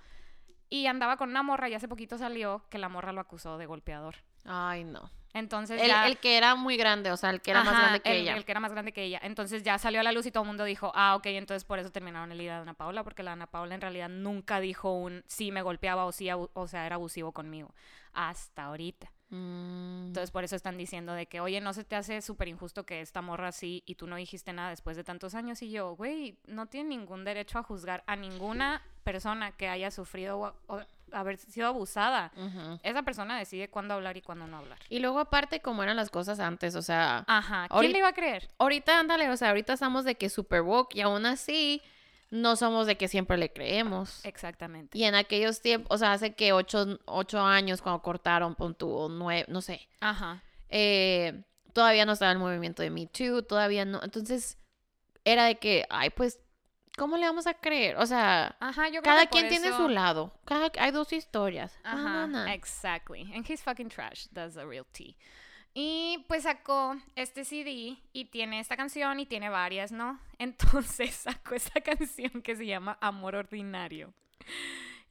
Y andaba con una morra y hace poquito salió que la morra lo acusó de golpeador. Ay, no. Entonces El, ya... el que era muy grande, o sea, el que era más grande que el, ella. El que era más grande que ella. Entonces ya salió a la luz y todo el mundo dijo, ah, ok, entonces por eso terminaron el día de Ana Paula, porque la Ana Paula en realidad nunca dijo un sí me golpeaba o sí, o sea, era abusivo conmigo. Hasta ahorita. Mm, Entonces por eso están diciendo de que, oye, no se te hace súper injusto que esta morra así y tú no dijiste nada después de tantos años. Y yo, güey, no tiene ningún derecho a juzgar a ninguna persona que haya sufrido o, o haber sido abusada. Esa persona decide cuándo hablar y cuándo no hablar. Y luego aparte, como eran las cosas antes, o sea, Ajá. ¿Quién le iba a creer? ahorita ándale, o sea, ahorita estamos de que super woke y aún así no somos de que siempre le creemos. Exactamente. Y en aquellos tiempos, o sea, hace que ocho, ocho años cuando cortaron, pon o nueve, no sé, Ajá. eh, todavía no estaba el movimiento de Me Too, todavía no. Entonces, era de que, ay, pues, ¿cómo le vamos a creer? O sea, Ajá, yo creo cada que quien tiene su lado. Cada, hay dos historias. No, Ajá, no, no. exactly. And he's fucking trash. That's the real tea. Y pues sacó este CD y tiene esta canción y tiene varias, ¿no? Entonces sacó esta canción que se llama Amor Ordinario.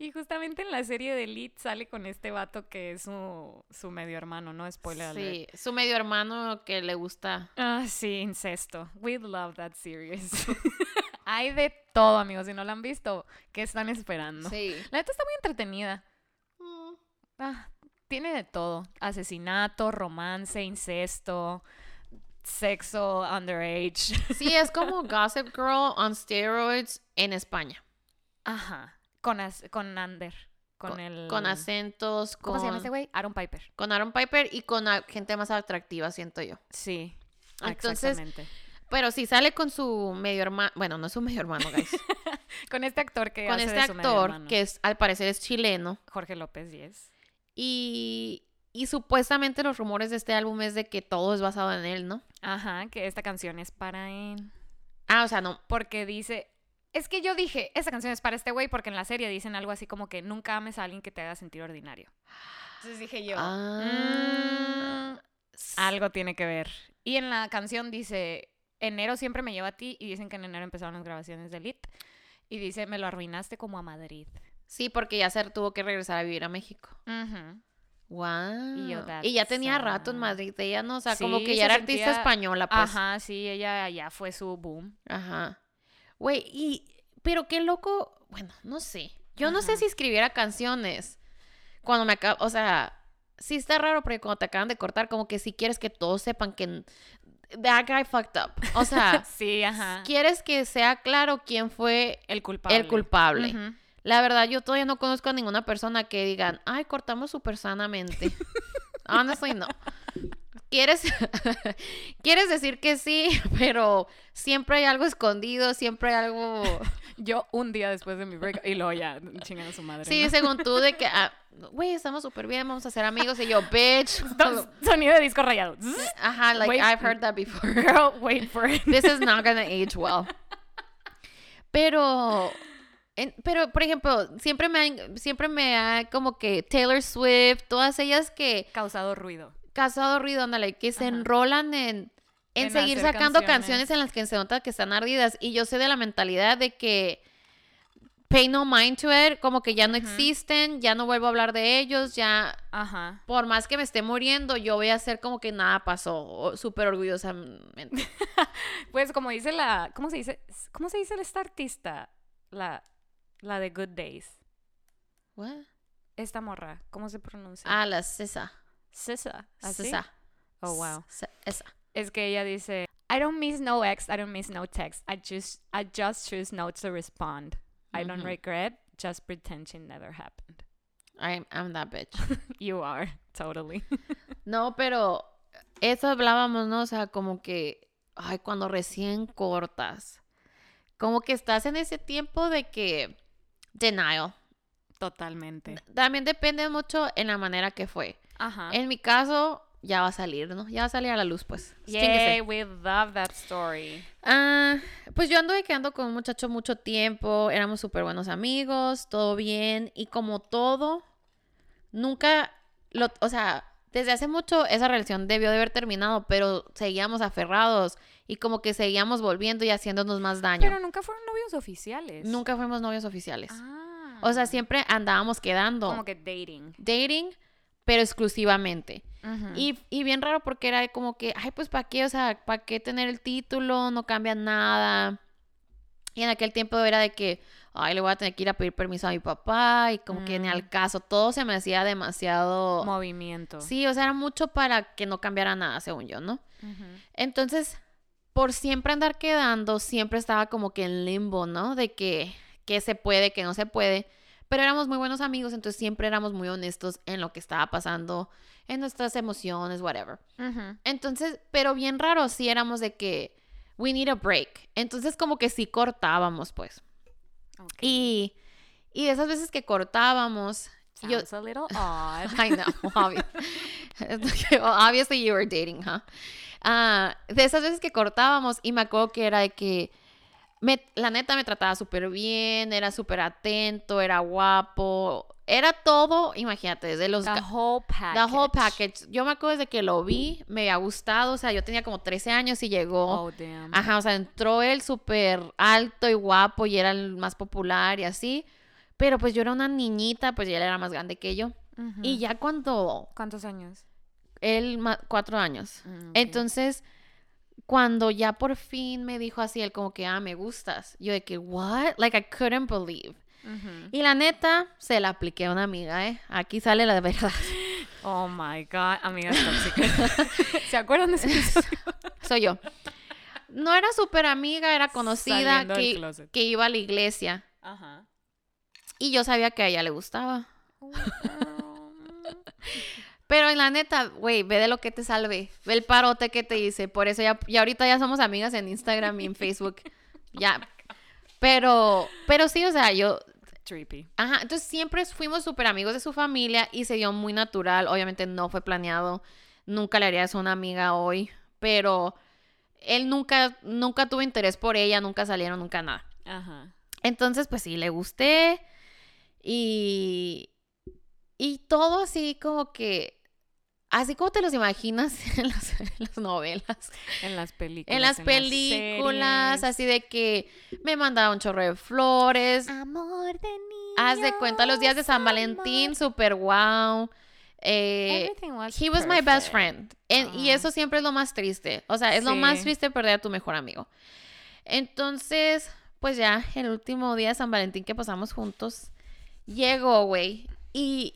Y justamente en la serie de Elite sale con este vato que es su, su medio hermano, ¿no? Spoiler alert. Sí, su medio hermano que le gusta. Ah, sí, incesto. We love that series. Hay de todo, amigos. Si no la han visto, ¿qué están esperando? Sí. La neta está muy entretenida. Mm. Ah, tiene de todo. Asesinato, romance, incesto, sexo underage. Sí, es como Gossip Girl on steroids en España. Ajá. Con, as- con Ander. Con, Con, el... con acentos, con, ¿Cómo se llama ese güey? Aaron Piper. con Aaron Piper y con gente más atractiva, siento yo. Sí. Entonces, Exactamente. Pero sí sale con su medio hermano, bueno, no es su medio hermano, guys. Con este actor que con hace este de su actor que es al parecer es chileno Jorge López, yes. Y y supuestamente los rumores de este álbum es de que todo es basado en él, ¿no? Ajá, que esta canción es para él. Ah, o sea, no. Porque dice... Es que yo dije, esta canción es para este güey porque en la serie dicen algo así como que nunca ames a alguien que te haga sentir ordinario. Entonces dije yo, Ah. "Mm, algo tiene que ver. Y en la canción dice, enero siempre me lleva a ti y dicen que en enero empezaron las grabaciones de Elite. Y dice, me lo arruinaste como a Madrid. Sí, porque ya se tuvo que regresar a vivir a México. Ujú. Wow. Y yo, Y ya tenía rato en. Madrid, ella no, o sea, como que se ya era artista española, pues. Ajá, sí, ella ya fue su boom. Ajá. Güey, y. Pero qué loco. Bueno, no sé. Yo no sé si escribiera canciones. Cuando me acabo. O sea, sí está raro porque cuando te acaban de cortar, como que si quieres que todos sepan que. That guy fucked up. O sea, Sí, ajá. quieres que sea claro quién fue El culpable. el culpable. La verdad, yo todavía no conozco a ninguna persona que digan, ay, cortamos súper sanamente. Honestly, no. Quieres, quieres decir que sí, pero siempre hay algo escondido, siempre hay algo... Yo un día después de mi break y luego ya chingan a su madre. Sí, ¿no? según tú, de que, ah, güey, estamos súper bien, vamos a ser amigos. Y yo, bitch. Son- Sonido de disco rayado. Ajá, like, Wait. I've heard that before. Girl, wait for it. This is not gonna age well. Pero En- pero, por ejemplo, siempre me, han- siempre me ha como que Taylor Swift, todas ellas que Causado ruido. casado ruido, ándale, que se enrolan en, en, En seguir sacando canciones. canciones. en las que se nota que están ardidas. Y yo sé de la mentalidad de que pay no mind to it, como que ya no existen, ya no vuelvo a hablar de ellos, ya Ajá. por más que me esté muriendo, yo voy a hacer como que nada pasó, súper orgullosamente. Pues como dice la, ¿cómo se dice? ¿Cómo se dice esta artista? La, la de Good Days. What? Esta morra, ¿cómo se pronuncia? Ah, la Cesa. Sisa. ¿Así? Cesa. Oh, wow. Esa. Es que ella dice, I don't miss no ex, I don't miss no text. I just, I just choose not to respond. I don't Ujú. regret, just pretend it never happened. I'm, I'm that bitch. You are, totally. No, pero eso hablábamos, ¿no? O sea, como que, ay, cuando recién cortas, como que estás en ese tiempo de que denial. Totalmente. También depende mucho en la manera que fue. Ajá. En mi caso, ya va a salir, ¿no? Ya va a salir a la luz, pues. Yay, we love that story. Ah, pues yo anduve quedando con un muchacho mucho tiempo, éramos súper buenos amigos, todo bien, y como todo, nunca, lo, o sea, desde hace mucho esa relación debió de haber terminado, pero seguíamos aferrados y como que seguíamos volviendo y haciéndonos más daño. Pero nunca fueron novios oficiales. Nunca fuimos novios oficiales. Ah. O sea, siempre andábamos quedando, Como que dating. dating, pero exclusivamente. Y, y bien raro porque era como que, ay, pues ¿para qué? O sea, ¿para qué tener el título? No cambia nada. Y en aquel tiempo era de que, ay, le voy a tener que ir a pedir permiso a mi papá y como que ni Mm. al caso. Todo se me hacía demasiado... Movimiento. Sí, o sea, era mucho para que no cambiara nada, según yo, ¿no? Entonces, por siempre andar quedando, siempre estaba como que en limbo, ¿no? De que, que se puede, que no se puede. Pero éramos muy buenos amigos, entonces siempre éramos muy honestos en lo que estaba pasando, en nuestras emociones, whatever. Entonces, pero bien raro, sí éramos de que we need a break. Entonces, como que sí cortábamos, pues. Y, y de esas veces que cortábamos, yo, Sounds a little odd. I know, obvi- obviously you were dating, huh? Ah, de esas veces que cortábamos y me acuerdo que era de que me- la neta me trataba súper bien, era súper atento, era guapo, era todo, imagínate, desde los... The whole package. The whole package. Yo me acuerdo desde que lo vi, me había gustado, o sea, yo tenía como 13 años y llegó... Oh, damn. Ajá, o sea, entró él súper alto y guapo y era el más popular y así. Pero pues yo era una niñita, pues ya él era más grande que yo. Y ya cuando ¿Cuántos años? Él, cuatro años. Mm, ok. Entonces, cuando ya por fin me dijo así, él como que, ah, me gustas. Yo de que, what? Like, I couldn't believe. Y la neta, se la apliqué a una amiga, ¿eh? Aquí sale la verdad. Oh my god, amigas tóxicas. ¿Se acuerdan de ese episodio? Soy yo. No era súper amiga, era conocida que, que iba a la iglesia. Ajá. Y yo sabía que a ella le gustaba. Pero en la neta, güey, ve de lo que te salve. Ve el parote que te hice. Por eso ya, ya ahorita ya somos amigas en Instagram y en Facebook. Ya. Pero, pero sí, o sea, yo. Trippy. Ajá, entonces siempre fuimos súper amigos de su familia y se dio muy natural. Obviamente no fue planeado. Nunca le haría eso a una amiga hoy. Pero él nunca, nunca tuvo interés por ella, nunca salieron, nunca nada. Ajá. Entonces, pues sí, le gusté. Y. Y todo así como que. Así como te los imaginas en las, en las novelas. En las películas. En las películas, así de que me mandaba un chorro de flores. Amor de niño. Haz de cuenta los días de San Valentín, super wow. Eh, Everything was he was my best friend. En- Y eso siempre es lo más triste. O sea, es lo más triste perder a tu mejor amigo. Entonces, pues ya, el último día de San Valentín que pasamos juntos, llegó, güey. Y,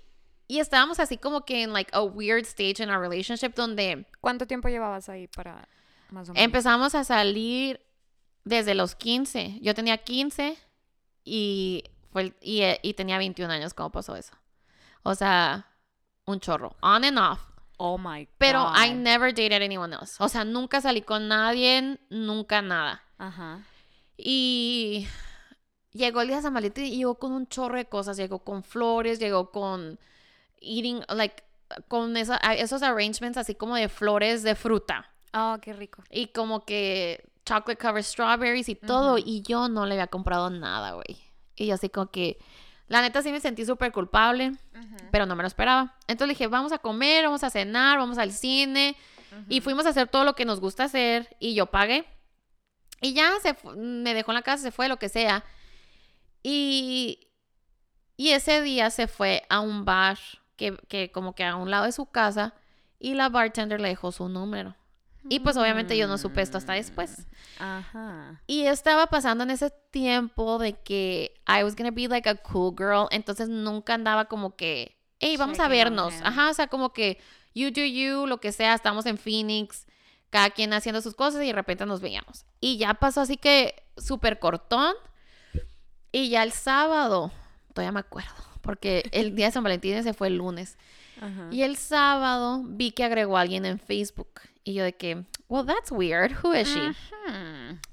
y estábamos así como que en like a weird stage in our relationship donde ¿Cuánto tiempo llevabas ahí para más o menos? empezamos a salir desde los 15. Yo tenía 15 y, fue y, eh, y tenía 21 años cuando pasó eso. O sea, un chorro. On and off. Oh my god. Pero I never dated anyone else. O sea, nunca salí con nadie, nunca nada. Ajá. Y llegó el día de San Valentín y llegó con un chorro de cosas. Llegó con flores, llegó con eating, like, con esa- esos arrangements así como de flores de fruta. Oh, qué rico. Y como que chocolate covered strawberries y todo. Y yo no le había comprado nada, güey. Y yo así como que, la neta sí me sentí súper culpable, pero no me lo esperaba. Entonces le dije, vamos a comer, vamos a cenar, vamos al cine. Y fuimos a hacer todo lo que nos gusta hacer y yo pagué. Y ya se me dejó en la casa, se fue, lo que sea. Y, y ese día se fue a un bar que, que como que a un lado de su casa y la bartender le dejó su número. Y pues obviamente yo no supe esto hasta después. Ajá. Y estaba pasando en ese tiempo de que I was gonna be like a cool girl, entonces nunca andaba como que, hey, vamos a vernos. Ajá, o sea, como que you do you, lo que sea, estamos en Phoenix, cada quien haciendo sus cosas y de repente nos veíamos. Y ya pasó así que súper cortón. Y ya el sábado, todavía me acuerdo, porque el día de San Valentín se fue el lunes. Ajá. Y el sábado vi que agregó a alguien en Facebook. Y yo de que, well, that's weird. Who is she?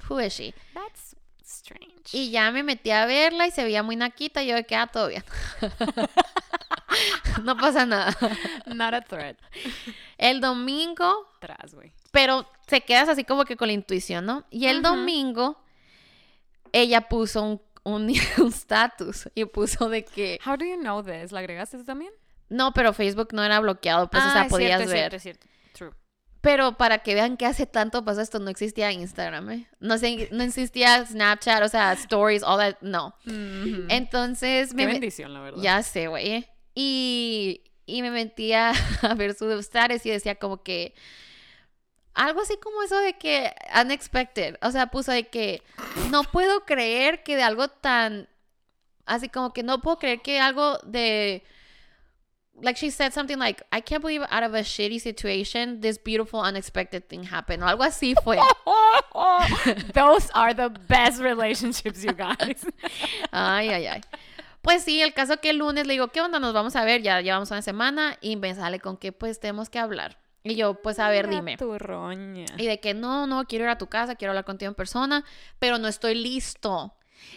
Who is she? That's strange. Y ya me metí a verla y se veía muy naquita. Y yo de que, ah, todo bien. no pasa nada. Not a threat. El domingo, Tras, güey. pero te quedas así como que con la intuición, ¿no? Y el domingo, ella puso un, un, status y puso de que, How do you know this? ¿La agregaste tú también? no, pero Facebook no era bloqueado, pues, o sea, Ah, podías cierto, es ver. cierto, es cierto. True. Pero para que vean que hace tanto pasó esto, no existía Instagram, ¿eh? No, sé, no existía Snapchat, o sea, stories, all that, no. Mhm. Entonces, Qué me, bendición, la verdad. Ya sé, güey. Y, y me metía a ver sus status y decía como que algo así como eso de que unexpected. O sea, puso de que no puedo creer que de algo tan así como que no puedo creer que algo de like she said something like I can't believe out of a shitty situation this beautiful unexpected thing happened o algo así fue. Those are the best relationships, you guys. Ay, ay, ay. Pues sí, el caso que el lunes le digo, ¿qué onda? Nos vamos a ver, ya llevamos una semana y me sale con que pues tenemos que hablar. Y yo, pues a ver, dime. turroña. Y de que no, no, quiero ir a tu casa, quiero hablar contigo en persona, pero no estoy listo.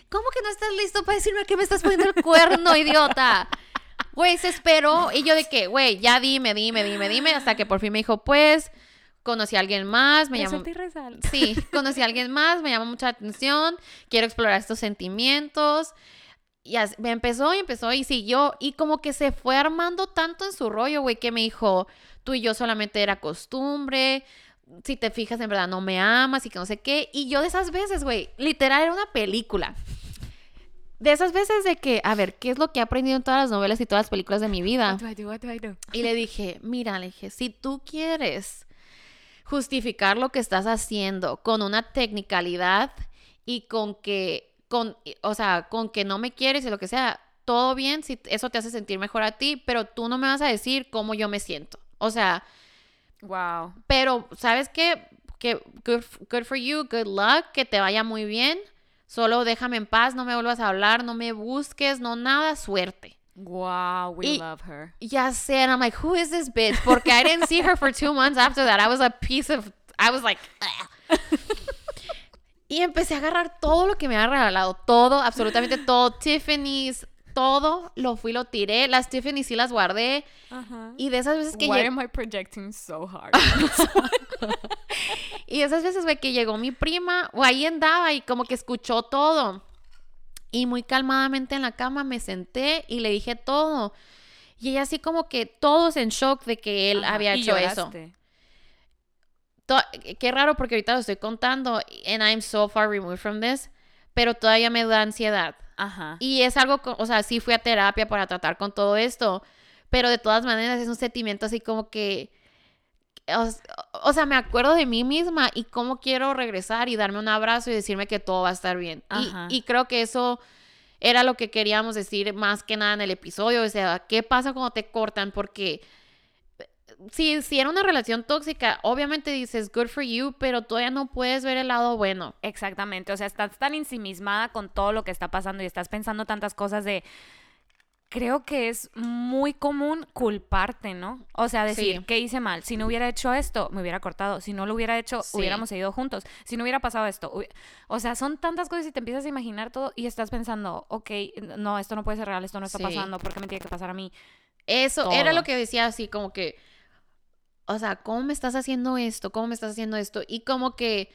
¿Cómo que no estás listo para decirme que me estás poniendo el cuerno, idiota? Güey, se esperó y yo de que, güey, ya dime, dime, dime, dime, hasta que por fin me dijo, pues, conocí a alguien más, me llamó... Resalta. Sí, conocí a alguien más, me llamó mucha atención, quiero explorar estos sentimientos. Y así- me empezó y empezó y siguió. Y como que se fue armando tanto en su rollo, güey, que me dijo, tú y yo solamente era costumbre. Si te fijas, en verdad no me amas y que no sé qué. Y yo de esas veces, güey, literal era una película. De esas veces de que, a ver, ¿qué es lo que he aprendido en todas las novelas y todas las películas de mi vida? What do I do? What do I do? Y le dije, mira, le dije, si tú quieres justificar lo que estás haciendo con una tecnicalidad y con que, con, o sea, con que no me quieres y lo que sea, todo bien, si eso te hace sentir mejor a ti, pero tú no me vas a decir cómo yo me siento. O sea, Wow. pero, ¿sabes qué? Que good, good for you, good luck, que te vaya muy bien. Solo déjame en paz, no me vuelvas a hablar, no me busques, no nada, suerte. Wow, we Y- love her. Ya sé, and I'm like, who is this bitch? Porque I didn't see her for two months after that. I was a piece of, I was like, y empecé a agarrar todo lo que me había regalado, todo, absolutamente todo, Tiffany's, todo, lo fui, lo tiré, las Tiffany's sí las guardé, Ajá. y de esas veces que Why am I projecting so hard? y de esas veces, güey, que llegó mi prima, o ahí andaba y como que escuchó todo, y muy calmadamente en la cama me senté y le dije todo, y ella así como que todos en shock de que él Ajá, había hecho eso. to- qué raro porque ahorita lo estoy contando and I'm so far removed from this, pero todavía me da ansiedad. Ajá. Y es algo, o sea, sí fui a terapia para tratar con todo esto, pero de todas maneras es un sentimiento así como que, o, o sea, me acuerdo de mí misma y cómo quiero regresar y darme un abrazo y decirme que todo va a estar bien. Y, y creo que eso era lo que queríamos decir más que nada en el episodio, o sea, ¿qué pasa cuando te cortan? Porque si, si era una relación tóxica, obviamente dices good for you, pero todavía no puedes ver el lado bueno. Exactamente, o sea, estás tan ensimismada con todo lo que está pasando y estás pensando tantas cosas de... Creo que es muy común culparte, ¿no? O sea, decir, Sí. ¿qué hice mal? Si no hubiera hecho esto, me hubiera cortado. Si no lo hubiera hecho, Sí. hubiéramos seguido juntos. Si no hubiera pasado esto. hubi- O sea, son tantas cosas y te empiezas a imaginar todo y estás pensando, ok, no, esto no puede ser real, esto no está Sí. pasando, ¿por qué me tiene que pasar a mí? Eso era lo que decía así como que, o sea, ¿cómo me estás haciendo esto? ¿Cómo me estás haciendo esto? Y como que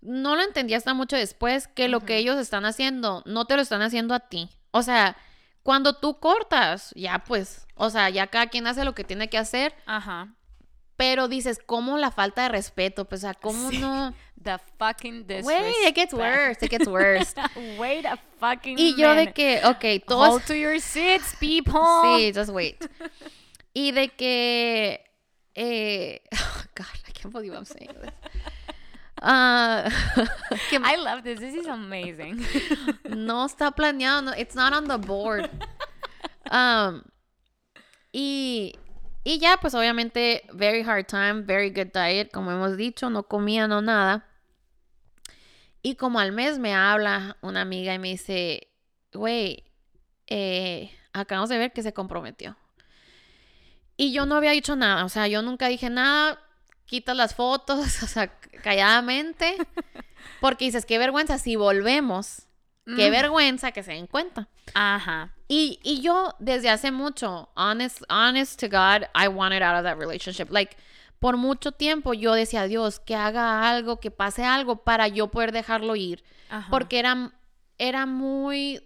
no lo entendí hasta mucho después que lo que ellos están haciendo no te lo están haciendo a ti. O sea, cuando tú cortas, ya pues, o sea, ya cada quien hace lo que tiene que hacer, Ajá. pero dices, ¿cómo la falta de respeto? Pues, o sea, ¿cómo Sí. no? The fucking Wait, it gets worse, it gets worse. Wait a fucking y yo de que, ok, todos... Hold to your seats, people. Sí, just wait. Y de que. Eh, oh God, I can't believe I'm saying this. Ah, I love this. This is amazing. no está planeado, no, it's not on the board. Um, y, y ya, pues obviamente, very hard time, very good diet, como hemos dicho, no comía, no nada. Y como al mes me habla una amiga y me dice, güey, eh, acabamos de ver que se comprometió. Y yo no había dicho nada, o sea, yo nunca dije nada, quitas las fotos, o sea, calladamente, porque dices, qué vergüenza si volvemos, qué vergüenza que se den cuenta. Ajá. Y, y yo desde hace mucho, honest, honest to God, I wanted out of that relationship. Like, por mucho tiempo yo decía, Dios, que haga algo, que pase algo para yo poder dejarlo ir. Ajá. Porque era, era muy,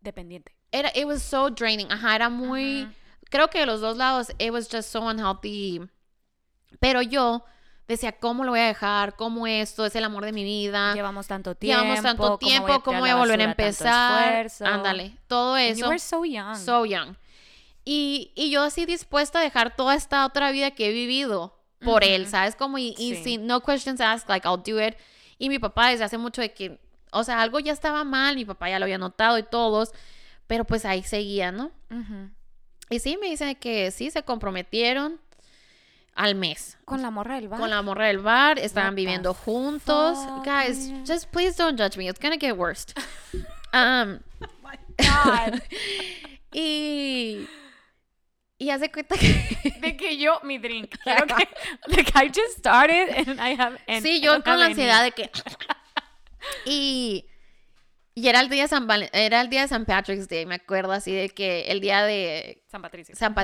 dependiente. era, it was so draining. Ajá, era muy, Ajá. Creo que de los dos lados, it was just so unhealthy. Pero yo decía, ¿cómo lo voy a dejar? ¿Cómo esto? Es el amor de mi vida. Llevamos tanto tiempo. Llevamos tanto tiempo, ¿cómo voy a volver a empezar? Ándale, todo And eso. you were so young. So young. Y, y yo así dispuesta a dejar toda esta otra vida que he vivido por él, Ujú. ¿sabes? Como y, y Sí. sin no questions asked, like I'll do it. Y mi papá desde hace mucho de que, o sea, algo ya estaba mal, mi papá ya lo había notado y todos, pero pues ahí seguía, ¿no? Ujú. Y sí, me dicen que sí, se comprometieron al mes. Con la morra del bar. Con la morra del bar, estaban viviendo juntos. fuck, Guys, man? just please don't judge me. It's gonna get worse. Um, God. y. Y hace cuenta que. De que yo, mi drink. Quiero que, like, I just started and I have. and sí, yo con la ansiedad de que. y. Y era el día de San era el día de San Patrick's Day, me acuerdo así de que el día de San Patricio. San.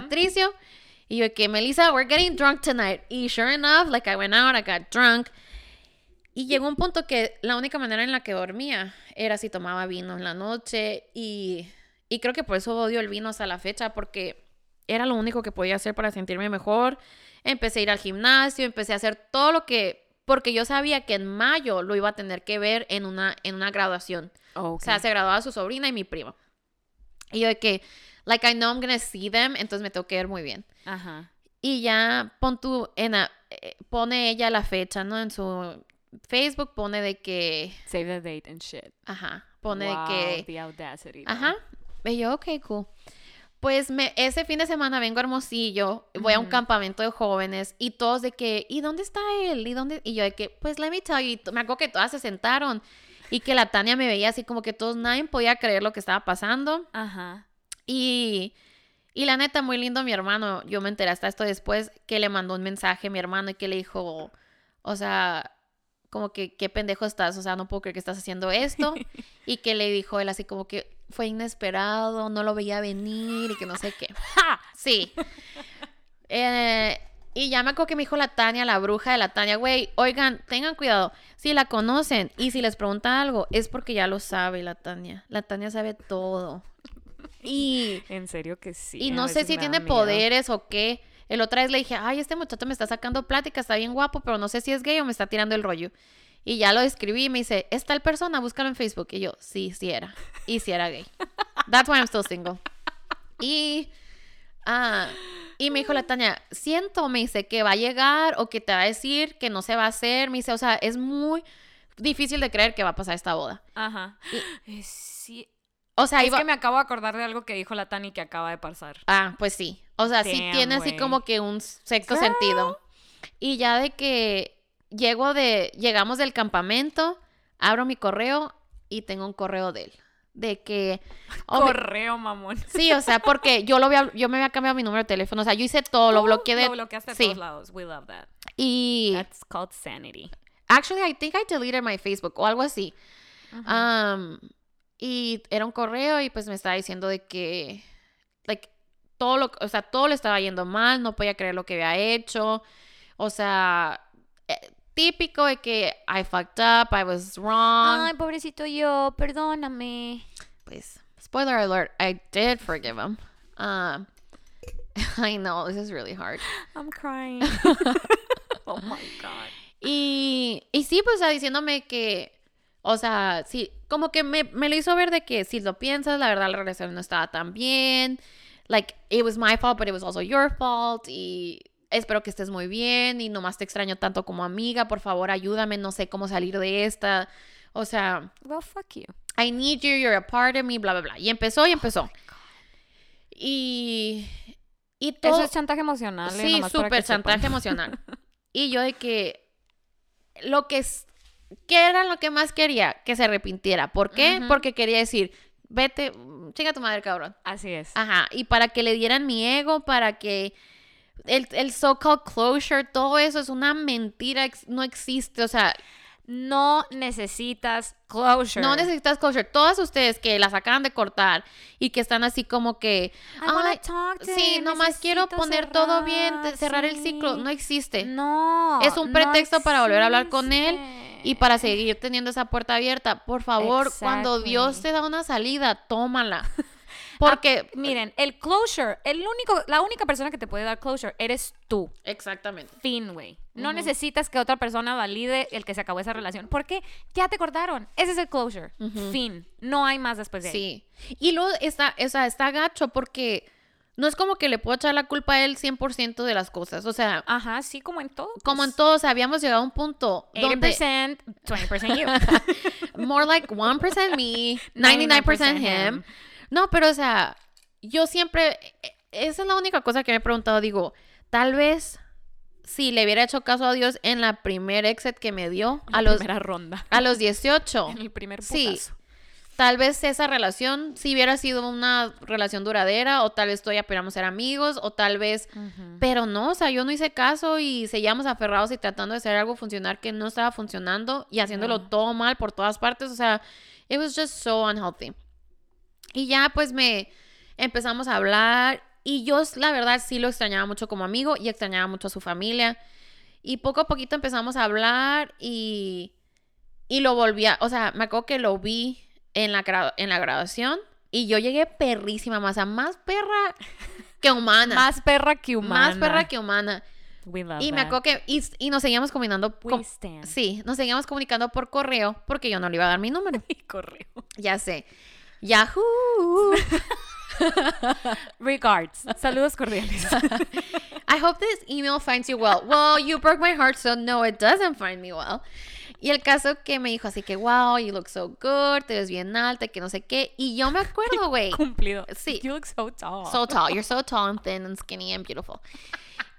Y yo que, Melissa, we're getting drunk tonight. Y sure enough, like I went out, I got drunk. Y llegó un punto que la única manera en la que dormía era si tomaba vino en la noche. Y, y creo que por eso odio el vino hasta la fecha, porque era lo único que podía hacer para sentirme mejor. Empecé a ir al gimnasio, empecé a hacer todo lo que... Porque yo sabía que en mayo lo iba a tener que ver en una, en una graduación. Oh, O sea, okay. se graduaba su sobrina y mi primo. Y yo de que, like, I know I'm gonna see them, entonces me tengo que ver muy bien. Ajá. Y ya pon tú, en la- eh, pone ella la fecha, ¿no? En su Facebook pone de que, Save the date and shit. ajá, pone wow, de que, The audacity. ajá. Y yo, ok, cool. Pues me, ese fin de semana vengo a Hermosillo, voy a un campamento de jóvenes y todos de que, ¿y dónde está él? ¿Y dónde? Y yo de que, pues let me tell you, y me acuerdo que todas se sentaron y que la Tania me veía así como que todos, nadie podía creer lo que estaba pasando. Ajá. Y, y la neta, muy lindo mi hermano. Yo me enteré hasta esto después que le mandó un mensaje a mi hermano y que le dijo, o sea, como que qué pendejo estás, o sea, no puedo creer que estás haciendo esto. y que le dijo él así como que fue inesperado, no lo veía venir y que no sé qué. ¡Ja! Sí. Eh, y ya me acuerdo que me dijo la Tania, la bruja de la Tania, güey, oigan, tengan cuidado, si la conocen y si les preguntan algo, es porque ya lo sabe la Tania. La Tania sabe todo. Y, En serio que sí. y no sé si tiene miedo. poderes o qué. El otra vez le dije, ay, este muchacho me está sacando plática, está bien guapo, pero no sé si es gay o me está tirando el rollo. Y ya lo escribí y me dice, ¿es tal persona? Búscalo en Facebook. Y yo, sí, sí era. Y sí era gay. That's why I'm still single. Y, ah, y me dijo la Tania, siento, me dice, que va a llegar o que te va a decir que no se va a hacer. Me dice, o sea, es muy difícil de creer que va a pasar esta boda. Ajá. Sí. O sea, es iba... que me acabo de acordar de algo que dijo la Tani que acaba de pasar. Ah, pues sí. O sea, sí tiene así como que un sexto Girl. sentido. Y ya de que llego de, llegamos del campamento, abro mi correo y tengo un correo de él. De que... obvi- Correo, mamón. Sí, o sea, porque yo lo había, yo me había cambiado mi número de teléfono. O sea, yo hice todo, lo bloqueé de... Lo bloqueaste sí. todos lados. We love that. Y... That's called sanity. Actually, I think I deleted my Facebook o algo así. Um, y era un correo y pues me estaba diciendo de que, like, todo lo, o sea, todo le estaba yendo mal, no podía creer lo que había hecho. O sea, eh, típico de que I fucked up, I was wrong. Ay, pobrecito yo, perdóname. Pues, spoiler alert, I did forgive him. Um, I know, this is really hard. I'm crying. oh my god. Y, y sí, pues, o sea, diciéndome que, o sea, sí, como que me, me lo hizo ver de que si lo piensas, la verdad la relación no estaba tan bien. Like, it was my fault, but it was also your fault. Y espero que estés muy bien y nomás te extraño tanto como amiga. Por favor, ayúdame, no sé cómo salir de esta. O sea, Well, fuck you. I need you, you're a part of me, bla, bla, bla. Y empezó y empezó. Y, y todo... Eso es chantaje emocional. eh, Sí, súper que sepan. chantaje emocional. Y yo de que lo que es, ¿qué era lo que más quería? Que se arrepintiera. ¿Por qué? Porque quería decir, vete, mm, chinga tu madre, cabrón. Así es. Ajá, y para que le dieran mi ego, para que el, el so-called closure, todo eso es una mentira, no existe, o sea, No necesitas closure. no necesitas closure. Todas ustedes que las acaban de cortar y que están así como que, "Ay, sí, nomás quiero poner todo bien, cerrar, el ciclo, no existe. No. Es un no pretexto para volver a hablar con él. Y para seguir teniendo esa puerta abierta. Por favor, cuando Dios te da una salida, tómala. Porque, Miren, el closure, el único, la única persona que te puede dar closure eres tú. exactamente. Fin, güey. No necesitas que otra persona valide el que se acabó esa relación. Porque ya te cortaron. Ese es el closure. Fin. No hay más después de ahí. Sí. Y luego está, o sea, está gacho porque no es como que le puedo echar la culpa a él 100% de las cosas. O sea, Ajá, sí, como en todo. como en pues. todos, habíamos llegado a un punto donde 80%, 20% you. more like 1% me, 99% him. No, pero o sea, yo siempre, e- esa es la única cosa que me he preguntado, digo, tal vez si le hubiera hecho caso a Dios en la primer exit que me dio a a los, primera ronda. a los 18, En el primer Sí. Tal vez esa relación si hubiera sido una relación duradera o tal vez todavía pudiéramos ser amigos o tal vez, pero no, o sea, yo no hice caso y seguíamos aferrados y tratando de hacer algo funcionar que no estaba funcionando y haciéndolo todo mal por todas partes, o sea, it was just so unhealthy. Y ya pues me empezamos a hablar y yo la verdad sí lo extrañaba mucho como amigo y extrañaba mucho a su familia. Y poco a poquito empezamos a hablar y, y lo volví a, o sea, me acuerdo que lo vi en la, en la graduación y yo llegué perrísima, más, o sea, más perra que humana. Más perra que humana. Más perra que humana. We love Y me acuerdo que, y, y nos seguíamos comunicando, We com- stand. sí, nos seguíamos comunicando por correo porque yo no le iba a dar mi número. Y correo. Ya sé. Yahoo. Regards. Saludos cordiales. I hope this email finds you well. Well, you broke my heart, so no, it doesn't find me well. Y el caso que me dijo así que, wow, you look so good, te ves bien alta, que no sé qué. Y yo me acuerdo, güey. Cumplido. Sí. You look so tall. So tall, you're so tall and thin and skinny and beautiful.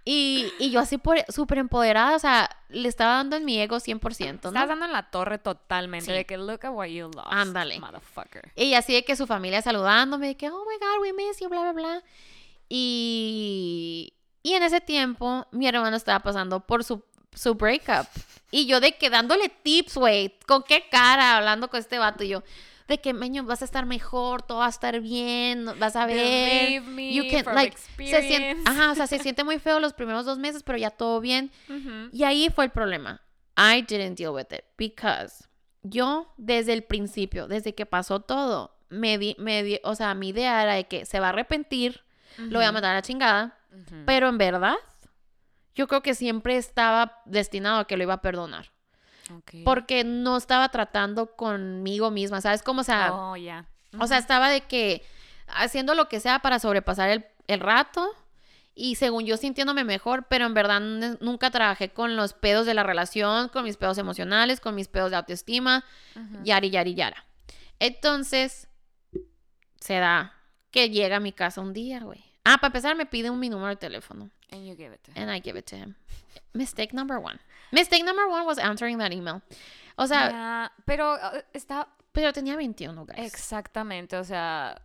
Y, y yo así por- súper empoderada, o sea, le estaba dando en mi ego 100%, Estás ¿no? dando en la torre totalmente. Sí. De que look at what you lost. Ándale. Motherfucker. Y así de que su familia saludándome, de que, oh my God, we miss you, bla, bla, bla. Y, y en ese tiempo, mi hermano estaba pasando por su, su breakup. Y yo de que dándole tips, güey, con qué cara, hablando con este vato. Y yo, de que, meño, vas a estar mejor, todo va a estar bien, vas a ver. Me You can, from like, se siente, ajá, o sea, se siente muy feo los primeros dos meses, pero ya todo bien. Y ahí fue el problema. I didn't deal with it because yo desde el principio, desde que pasó todo, me di, me di- o sea, mi idea era de que se va a arrepentir, lo voy a mandar a la chingada, pero en verdad, yo creo que siempre estaba destinado a que lo iba a perdonar, porque no estaba tratando conmigo misma, ¿sabes? Como, o sea, Oh, ya. o sea, estaba de que haciendo lo que sea para sobrepasar el, el rato y según yo sintiéndome mejor, pero en verdad nunca trabajé con los pedos de la relación, con mis pedos emocionales, con mis pedos de autoestima, Ujú. yari, yari, yara. Entonces, se da que llega a mi casa un día, güey. Ah, para empezar me pide un mi número de teléfono. And you give it to him. And I give it to him. Mistake number one. Mistake number one was answering that email. O sea, pero uh, está pero tenía 21, guys. exactamente, o sea,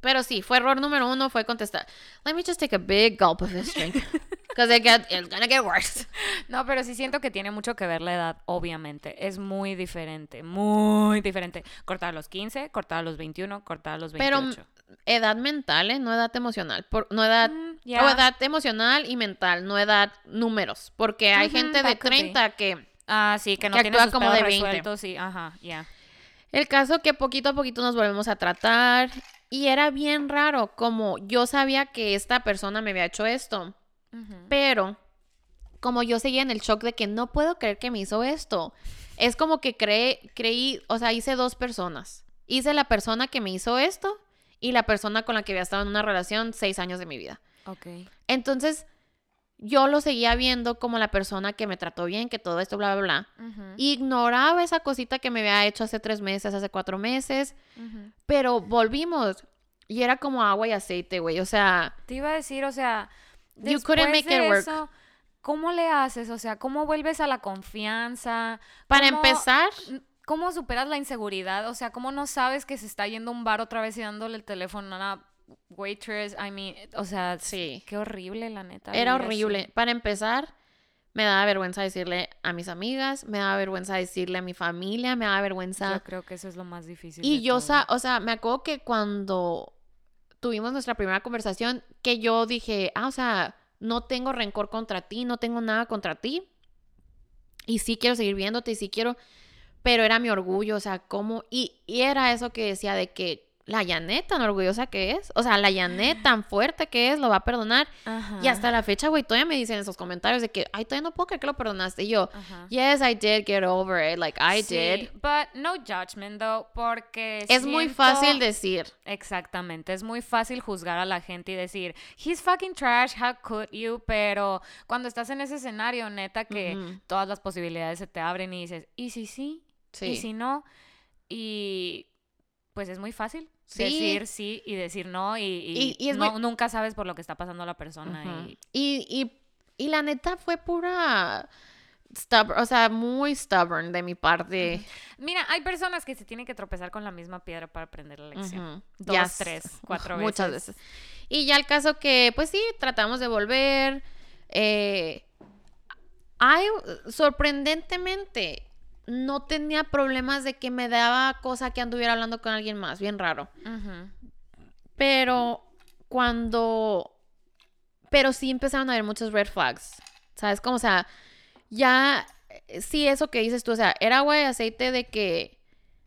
Pero sí, fue error número uno, fue contestar. Let me just take a big gulp of this drink. Because it get, it's gonna get worse. no, pero sí siento que tiene mucho que ver la edad, obviamente. Es muy diferente, muy diferente. Cortar a los 15, cortar a los 21, cortar a los Pero 28. edad mental, ¿eh? No edad emocional. Por, no edad... O edad emocional y mental, no edad números. Porque hay gente de that could be. 30 que Ah, sí, que no Que tiene actúa sus como de 20. resueltos, sí, ajá, ya. El caso que poquito a poquito nos volvemos a tratar y era bien raro, como yo sabía que esta persona me había hecho esto, pero como yo seguía en el shock de que no puedo creer que me hizo esto, es como que creé, creí, o sea, hice dos personas. Hice la persona que me hizo esto y la persona con la que había estado en una relación seis años de mi vida. Ok. Entonces, yo lo seguía viendo como la persona que me trató bien, que todo esto, bla, bla, bla. Ignoraba esa cosita que me había hecho hace tres meses, hace cuatro meses, pero volvimos y era como agua y aceite, güey. O sea, Te iba a decir, o sea, You couldn't make it work. eso, ¿cómo le haces? O sea, ¿cómo vuelves a la confianza? para ¿Cómo- empezar, ¿Cómo superas la inseguridad? O sea, ¿cómo no sabes que se está yendo a un bar otra vez y dándole el teléfono a una waitress? I mean, o sea, Sí. qué horrible, la neta. era vivir así. horrible. Para empezar, me daba vergüenza decirle a mis amigas, me daba vergüenza decirle a mi familia, me daba vergüenza. Yo creo que eso es lo más difícil. Y yo, todo. o sea, me acuerdo que cuando tuvimos nuestra primera conversación, que yo dije, ah, o sea, no tengo rencor contra ti, no tengo nada contra ti. Y sí quiero seguir viéndote y sí quiero, pero era mi orgullo, o sea, cómo, y, y era eso que decía de que la Janet tan orgullosa que es, o sea, la Janet tan fuerte que es, lo va a perdonar. Ajá. Y hasta la fecha, güey, todavía me dicen esos comentarios de que, ay, todavía no puedo creer que lo perdonaste. Y yo, Ajá. yes, I did get over it, like, I Sí, did. But no judgment, though, porque Es muy fácil decir. Exactamente, es muy fácil juzgar a la gente y decir, he's fucking trash, how could you? Pero cuando estás en ese escenario, neta, que todas las posibilidades se te abren y dices, ¿y si sí? Sí. ¿Y si no? Y pues es muy fácil Sí. decir sí y decir no y, y Y- y es no- muy- nunca sabes por lo que está pasando la persona. Ujú. y... y, y, y la neta fue pura stubborn, o sea, muy stubborn de mi parte. Mira, hay personas que se tienen que tropezar con la misma piedra para aprender la lección. Dos, tres, cuatro Muchas veces. veces. Y ya el caso que, pues sí, tratamos de volver. eh, hay, sorprendentemente, no tenía problemas de que me daba cosa que anduviera hablando con alguien más, bien raro. Pero cuando... Pero sí empezaron a haber muchos red flags. ¿Sabes? Como, o sea, ya... eh, Sí, eso que dices tú, o sea, era agua de aceite de que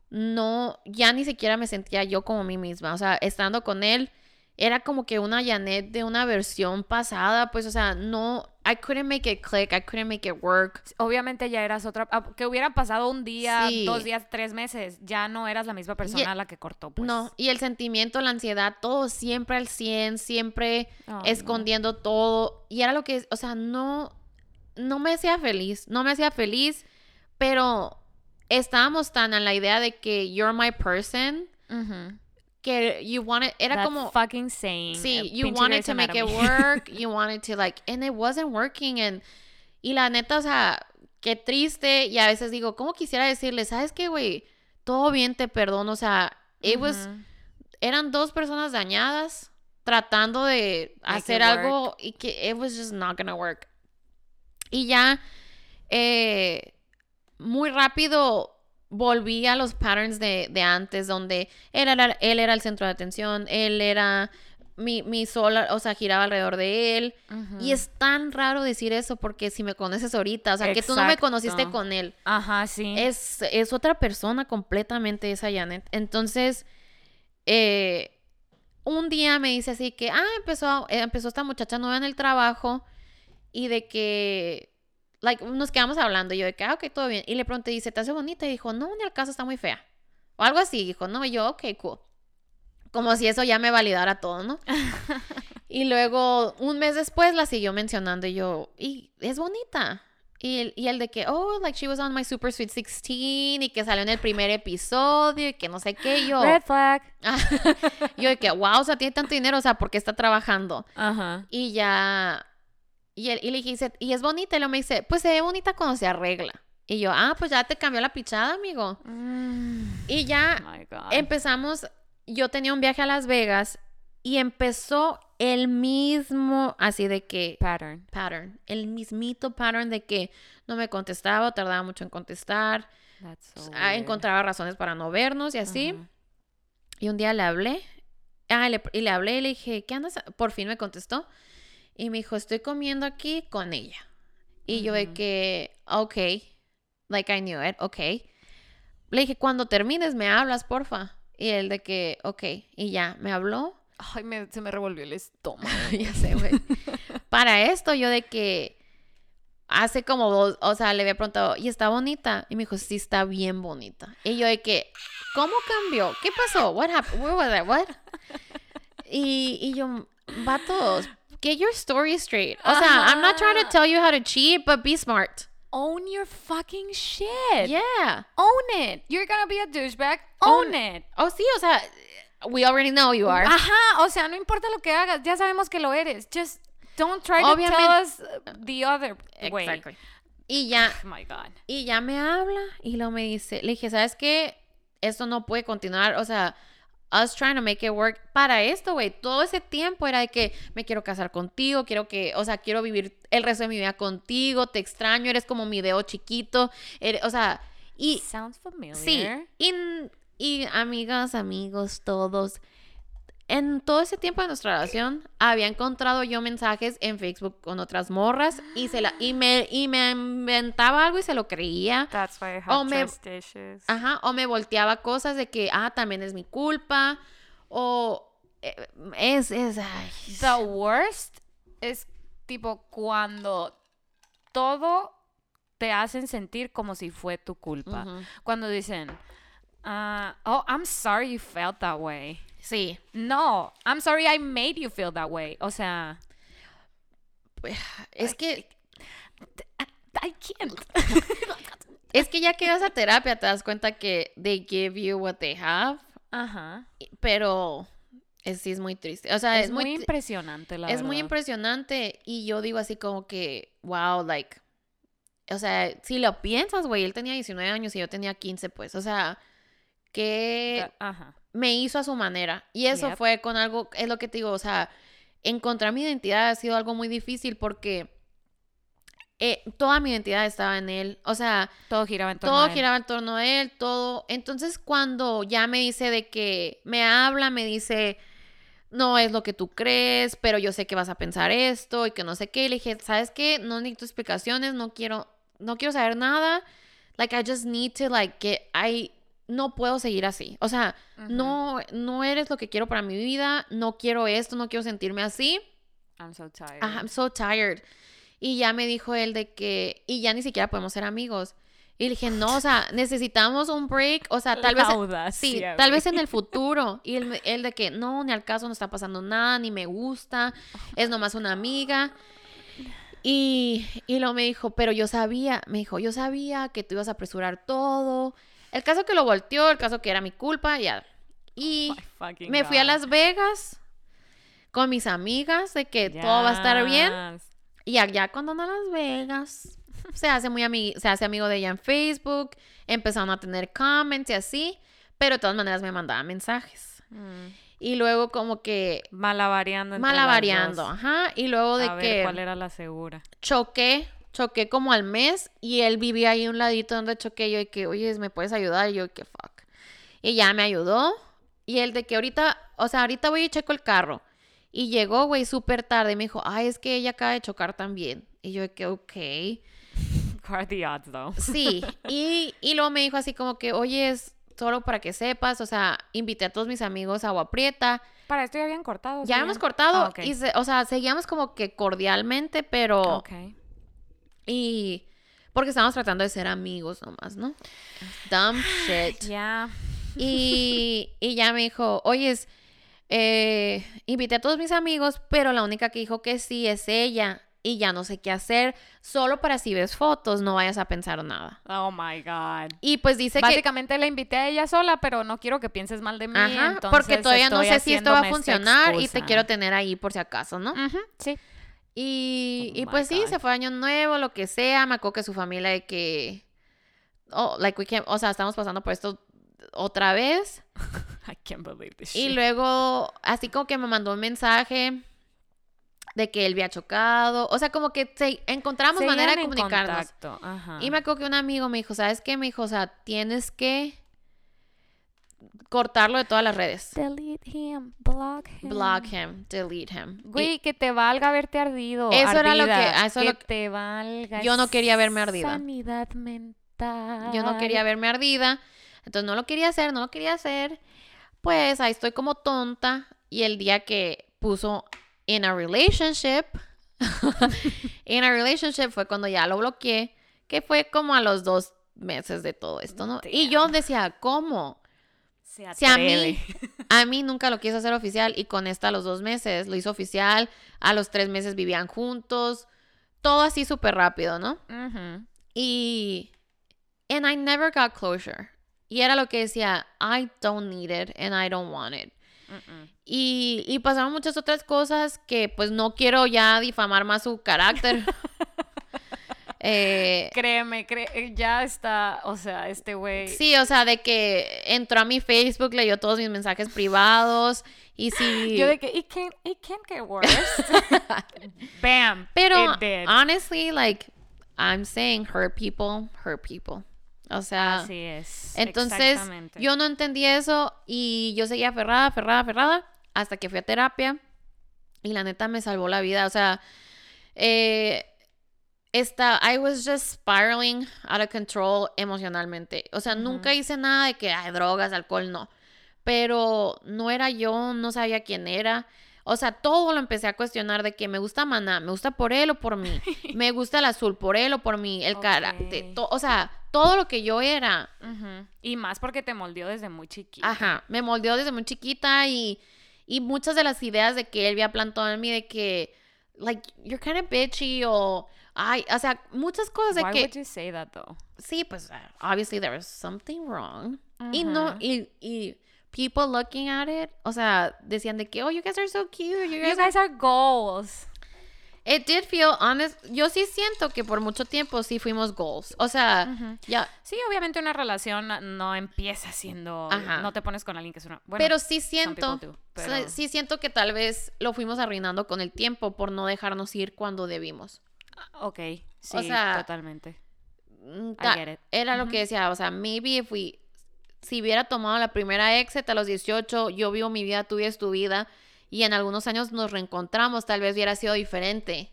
no, ya ni siquiera me sentía yo como mí misma. O sea, estando con él, era como que una Janet de una versión pasada, pues, o sea, no, I couldn't make it click, I couldn't make it work. Obviamente ya eras otra, ah, que hubiera pasado un día, Sí. dos días, tres meses, ya no eras la misma persona Y- a la que cortó, pues. No, y el sentimiento, la ansiedad, todo siempre al 100, siempre no. escondiendo todo. Y era lo que, o sea, no, no me hacía feliz, no me hacía feliz, pero estábamos tan en la idea de que you're my person, Ujú. Que you wanted, era como, fucking saying. sí, eh, you pinche wanted to make it work, you wanted to like, and it wasn't working, and, y la neta, o sea, qué triste, y a veces digo, ¿cómo quisiera decirle, sabes qué, güey? Todo bien, te perdono, o sea, it was, eran dos personas dañadas tratando de Make hacer algo y que it was just not gonna work. Y ya eh, muy rápido volví a los patterns de, de antes, donde él era, él era el centro de atención, él era mi, mi sol, o sea, giraba alrededor de él. Y es tan raro decir eso porque si me conoces ahorita, o sea, que tú no me conociste con él. Ajá, sí. Es, es otra persona completamente esa Janet. Entonces, eh, un día me dice así que, ah, empezó, empezó esta muchacha nueva en el trabajo y de que, like, nos quedamos hablando. Y yo de que, ah, ok, todo bien. Y le pregunté, dice, ¿te hace bonita? Y dijo, no, ni al caso está muy fea. O algo así. Dijo, no, y yo, ok, cool. Como si eso ya me validara todo, ¿no? y luego, un mes después, la siguió mencionando y yo, y es bonita. Y el, y el de que, oh, like she was on my Super Sweet 16 y que salió en el primer episodio y que no sé qué. Yo, Red flag. yo de que, wow, o sea, tiene tanto dinero, o sea, ¿por qué está trabajando? Ajá. Y ya, y, él, y le dije, y es bonita. Y luego me dice, pues se ve bonita cuando se arregla. Y yo, ah, pues ya te cambió la pichada, amigo. Y ya Oh empezamos, yo tenía un viaje a Las Vegas y empezó el mismo, así de que, Pattern. pattern, el mismito pattern de que no me contestaba, o tardaba mucho en contestar, That's so ah, encontraba razones para no vernos y así. Y un día le hablé, ah, le- y le hablé y le dije, ¿qué andas? Por fin me contestó. Y me dijo, estoy comiendo aquí con ella. Y yo de que, ok. Like I knew it, ok. Le dije, cuando termines me hablas, porfa. Y él de que, ok, y ya, me habló. Ay, me- se me revolvió el estómago. ya sé, güey. Para esto, yo de que hace como dos, o sea, le había preguntado, ¿y está bonita? Y me dijo, sí, está bien bonita. Y yo de que, ¿cómo cambió? ¿Qué pasó? What happened? Where was I? What? Y, y yo, vatos, get your story straight. O sea, I'm not trying to tell you how to cheat, but be smart. Own your fucking shit. Yeah. Own it. You're gonna be a douchebag. Own, it. Oh, sí, o sea, we already know you are. Ajá, o sea, no importa lo que hagas, ya sabemos que lo eres. Just don't try to Obviamente- tell us the other way. Exactly. Y ya, Oh my god. Y ya me habla y luego me dice, le dije, ¿sabes qué? Esto no puede continuar, o sea, us trying to make it work. Para esto, güey, todo ese tiempo era de que me quiero casar contigo, quiero que, o sea, quiero vivir el resto de mi vida contigo, te extraño, eres como mi dedo chiquito, eres- o sea, y Sounds familiar. sí, y, y amigas, amigos, todos. En todo ese tiempo de nuestra relación había encontrado yo mensajes en Facebook con otras morras y se la y me y me inventaba algo y se lo creía. That's why I O have me- issues. Ajá, o me volteaba cosas de que, ah, también es mi culpa, o eh, es, es, ay, The worst es tipo cuando todo te hacen sentir como si fue tu culpa. Cuando dicen, ah, oh, I'm sorry you felt that way. Sí, No, I'm sorry I made you feel that way. O sea, es que, I can't. es que ya que vas a terapia te das cuenta que they give you what they have, Ajá. pero es, sí es muy triste, o sea, Es, es, muy muy, impresionante, la es muy verdad. impresionante y yo digo así como que, wow, like, o sea, si lo piensas, güey, él tenía 19 años y yo tenía 15, pues, o sea, que Ajá. Me hizo a su manera. Y eso Yep. fue con algo, es lo que te digo, o sea, encontrar mi identidad ha sido algo muy difícil porque eh, toda mi identidad estaba en él. O sea, Todo giraba en torno todo a él. giraba en torno a él, todo. Entonces, cuando ya me dice de que me habla, me dice, no es lo que tú crees, pero yo sé que vas a pensar esto y que no sé qué. Y le dije, ¿sabes qué? No necesito explicaciones, no quiero, no quiero saber nada. Like, I just need to, like, get, I, no puedo seguir así. O sea, no, no eres lo que quiero para mi vida, no quiero esto, no quiero sentirme así. I'm so tired. I'm so tired. Y ya me dijo él de que, y ya ni siquiera podemos ser amigos. Y le dije, no, o sea, necesitamos un break, o sea, tal La vez, audacia, sí, tal vez en el futuro. Y él, él de que, no, ni al caso, no está pasando nada, ni me gusta, es nomás una amiga. Y, y luego me dijo, pero yo sabía, me dijo, yo sabía que tú ibas a apresurar todo. El caso que lo volteó, el caso que era mi culpa, ya. Y fucking me fui a. Las Vegas con mis amigas de que todo va a estar bien. Y allá cuando ando a Las Vegas, se hace muy ami- se hace amigo de ella en Facebook, empezaron a tener comments y así, pero de todas maneras me mandaba mensajes. Mm. Y luego como que Malabareando. entre las malabareando, dos. ajá, y luego de a ver que cuál era la segura. choqué, choqué como al mes y él vivía ahí un ladito donde choqué yo y que, oye, ¿me puedes ayudar? Y yo, que fuck. Y ya me ayudó y él de que ahorita, o sea, ahorita voy y checo el carro. Y llegó, güey, súper tarde y me dijo, ay, es que ella acaba de chocar también. Y yo de que, ok. What are the odds, though? Sí, y, y luego me dijo así como que, oye, es solo para que sepas, o sea, invité a todos mis amigos a Agua Prieta. Para esto ya habían cortado. Ya hemos cortado, Ah, ok. y se- o sea, seguíamos como que cordialmente, pero... Ok. Y... Porque estábamos tratando de ser amigos nomás, ¿no? Dumb shit. Ya. Y, y ya me dijo, oyes, eh, invité a todos mis amigos, pero la única que dijo que sí es ella. Y ya no sé qué hacer. Solo para si ves fotos, no vayas a pensar nada. Oh my God. Y pues dice que... Básicamente la invité a ella sola, pero no quiero que pienses mal de mí. Ajá, porque todavía no sé si esto va a funcionar y te quiero tener ahí por si acaso, ¿no? Ujú, sí. Y, Oh y pues sí, se fue año nuevo, lo que sea. Me acuerdo que su familia de que. Oh, like we can't- o sea, estamos pasando por esto otra vez. I can't believe this Y shit. luego, así como que me mandó un mensaje de que él había chocado. O sea, como que se, encontramos Seguían manera de en comunicarnos. Ajá. Y me acuerdo que un amigo me dijo, ¿sabes qué? Me dijo, o sea, tienes que cortarlo de todas las redes. Delete him, block him. Block him, delete him. Y- Güey, que te valga haberte ardido. Eso era lo que- eso que lo que- te valga. Yo no quería verme ardida. Sanidad mental. Yo no quería verme ardida. Entonces no lo quería hacer, no lo quería hacer. Pues ahí estoy como tonta. Y el día que puso in a relationship, in a relationship fue cuando ya lo bloqueé, que fue como a los dos meses de todo esto, ¿no? Y yo decía, ¿cómo? Se Si a mí, a mí nunca lo quiso hacer oficial y con esta a los dos meses lo hizo oficial, a los tres meses vivían juntos, todo así súper rápido, ¿no? Y and I never got closure. Y era lo que decía, I don't need it and I don't want it. Y, y pasaron muchas otras cosas que pues no quiero ya difamar más su carácter. Eh, Créeme, cre- ya está, o sea, este güey. sí, o sea, de que entró a mi Facebook, leyó todos mis mensajes privados y sí. Yo de que, it can't, it can't get worse. Bam. Pero it did. honestly, like I'm saying, hurt people, hurt people. O sea, Así es. Entonces, yo no entendí eso y yo seguía aferrada, aferrada, aferrada, hasta que fui a terapia y la neta me salvó la vida. O sea, eh, esta, I was just spiraling out of control emocionalmente. O sea, nunca hice nada de que, hay drogas, alcohol, no. Pero no era yo, no sabía quién era. O sea, todo lo empecé a cuestionar de que me gusta Maná, me gusta por él o por mí, me gusta el azul por él o por mí, el carácter, Ok. to- o sea, todo lo que yo era. Y más porque te moldeó desde muy chiquita. Ajá, me moldeó desde muy chiquita y, y muchas de las ideas de que él había plantado en mí de que, like, you're kind of bitchy o, ay, o sea, muchas cosas de Why que, would you say that though? sí, pues, uh, obviously there was something wrong. Y no, y, y people looking at it, o sea, decían de que, oh, you guys are so cute, you guys, You guys are goals. It did feel honest. Yo sí siento que por mucho tiempo sí fuimos goals. O sea, ya, Sí, obviamente una relación no empieza siendo. Ajá. No te pones con alguien que es una. Bueno, pero sí siento, do, pero- sí siento que tal vez lo fuimos arruinando con el tiempo por no dejarnos ir cuando debimos. Ok, sí, o sea, totalmente. Mm, I get it. Era lo que decía, o sea, maybe if we, si hubiera tomado la primera exit a los 18, yo vivo mi vida, tú vives tu vida, y en algunos años nos reencontramos, tal vez hubiera sido diferente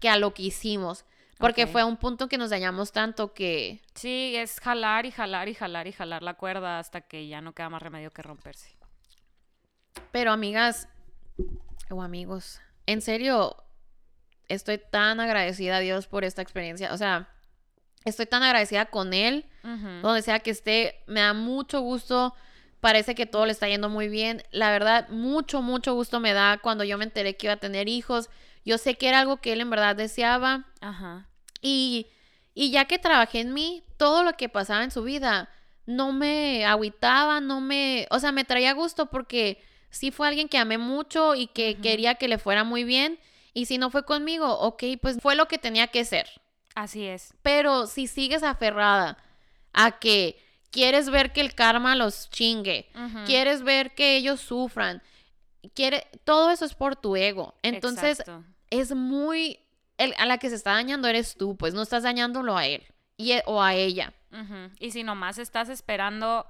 que a lo que hicimos. Porque Ok. fue un punto que nos dañamos tanto que... Sí, es jalar y jalar y jalar y jalar la cuerda hasta que ya no queda más remedio que romperse. Pero amigas o amigos, en serio, estoy tan agradecida a Dios por esta experiencia. O sea, estoy tan agradecida con Él, donde sea que esté. Me da mucho gusto. Parece que todo le está yendo muy bien. La verdad, mucho, mucho gusto me da cuando yo me enteré que iba a tener hijos. Yo sé que era algo que Él en verdad deseaba. Ajá. Y, y ya que trabajé en mí, todo lo que pasaba en su vida no me agüitaba, no me, o sea, me traía gusto porque sí fue alguien que amé mucho y que quería que le fuera muy bien. Y si no fue conmigo, ok, pues fue lo que tenía que ser. Así es. Pero si sigues aferrada a que quieres ver que el karma los chingue, quieres ver que ellos sufran, quiere, todo eso es por tu ego. Entonces, Exacto. es muy el- a la que se está dañando eres tú, pues no estás dañándolo a él y, e- o a ella. Y si nomás estás esperando,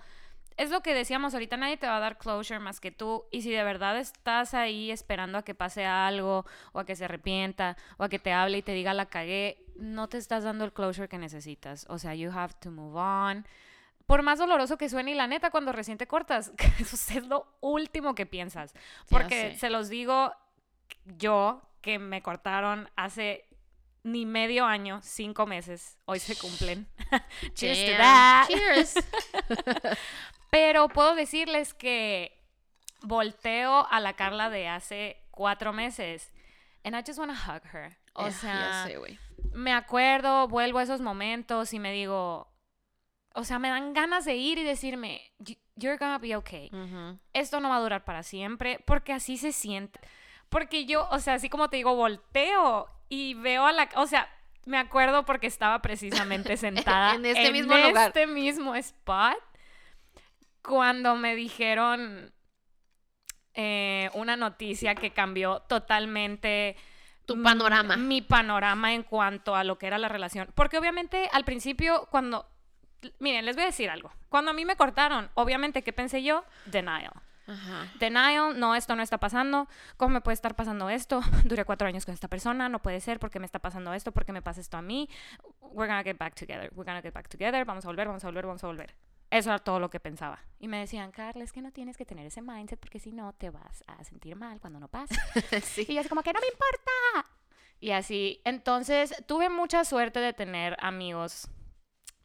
es lo que decíamos ahorita, nadie te va a dar closure más que tú. Y si de verdad estás ahí esperando a que pase algo, o a que se arrepienta, o a que te hable y te diga la cagué, no te estás dando el closure que necesitas. O sea, you have to move on. Por más doloroso que suene, y la neta, cuando recién te cortas, eso es lo último que piensas. Porque se los digo yo, que me cortaron hace ni medio año, cinco meses. Hoy se cumplen. Cheers to that. Cheers. Pero puedo decirles que volteo a la Carla de hace cuatro meses. And I just want to hug her. O Ya- sea, me acuerdo, vuelvo a esos momentos y me digo, o sea, me dan ganas de ir y decirme, "You- you're gonna be okay. Ujú. Esto no va a durar para siempre, porque así se siente. Porque yo, o sea, así como te digo, volteo y veo a la, o sea, me acuerdo porque estaba precisamente sentada En este mismo lugar. este mismo spot cuando me dijeron eh, una noticia que cambió totalmente Tu panorama. Mi panorama en cuanto a lo que era la relación. Porque obviamente al principio, cuando. Miren, les voy a decir algo. Cuando a mí me cortaron, obviamente, ¿qué pensé yo? Denial. Ajá. Denial, no, esto no está pasando. ¿Cómo me puede estar pasando esto? Duré cuatro años con esta persona, no puede ser porque me está pasando esto, porque me pasa esto a mí. We're gonna get back together, we're gonna get back together, vamos a volver, vamos a volver, vamos a volver. Eso era todo lo que pensaba. Y me decían, Carla, es que no tienes que tener ese mindset porque si no te vas a sentir mal cuando no pasa. sí. Y yo así como que no me importa. Y así, entonces tuve mucha suerte de tener amigos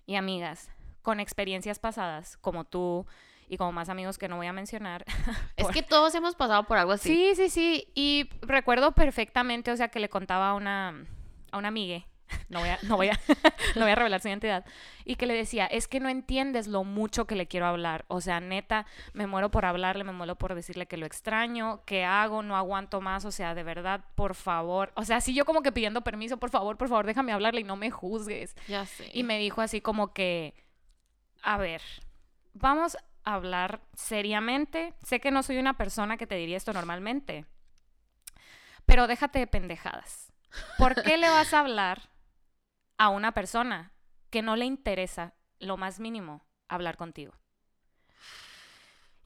y amigas con experiencias pasadas, como tú y como más amigos que no voy a mencionar. Es por- que todos hemos pasado por algo así. Sí, sí, sí. Y recuerdo perfectamente, o sea, que le contaba a una, a una amiga, no voy a, no voy a, no voy a revelar su identidad, y que le decía, es que no entiendes lo mucho que le quiero hablar. O sea, neta, me muero por hablarle, me muero por decirle que lo extraño, que hago, no aguanto más. O sea, de verdad, por favor. O sea, sí yo como que pidiendo permiso, por favor, por favor, déjame hablarle y no me juzgues. Ya sé. Y me dijo así como que, a ver, vamos a hablar seriamente. Sé que no soy una persona que te diría esto normalmente, pero déjate de pendejadas. ¿Por qué le vas a hablar a una persona que no le interesa lo más mínimo hablar contigo?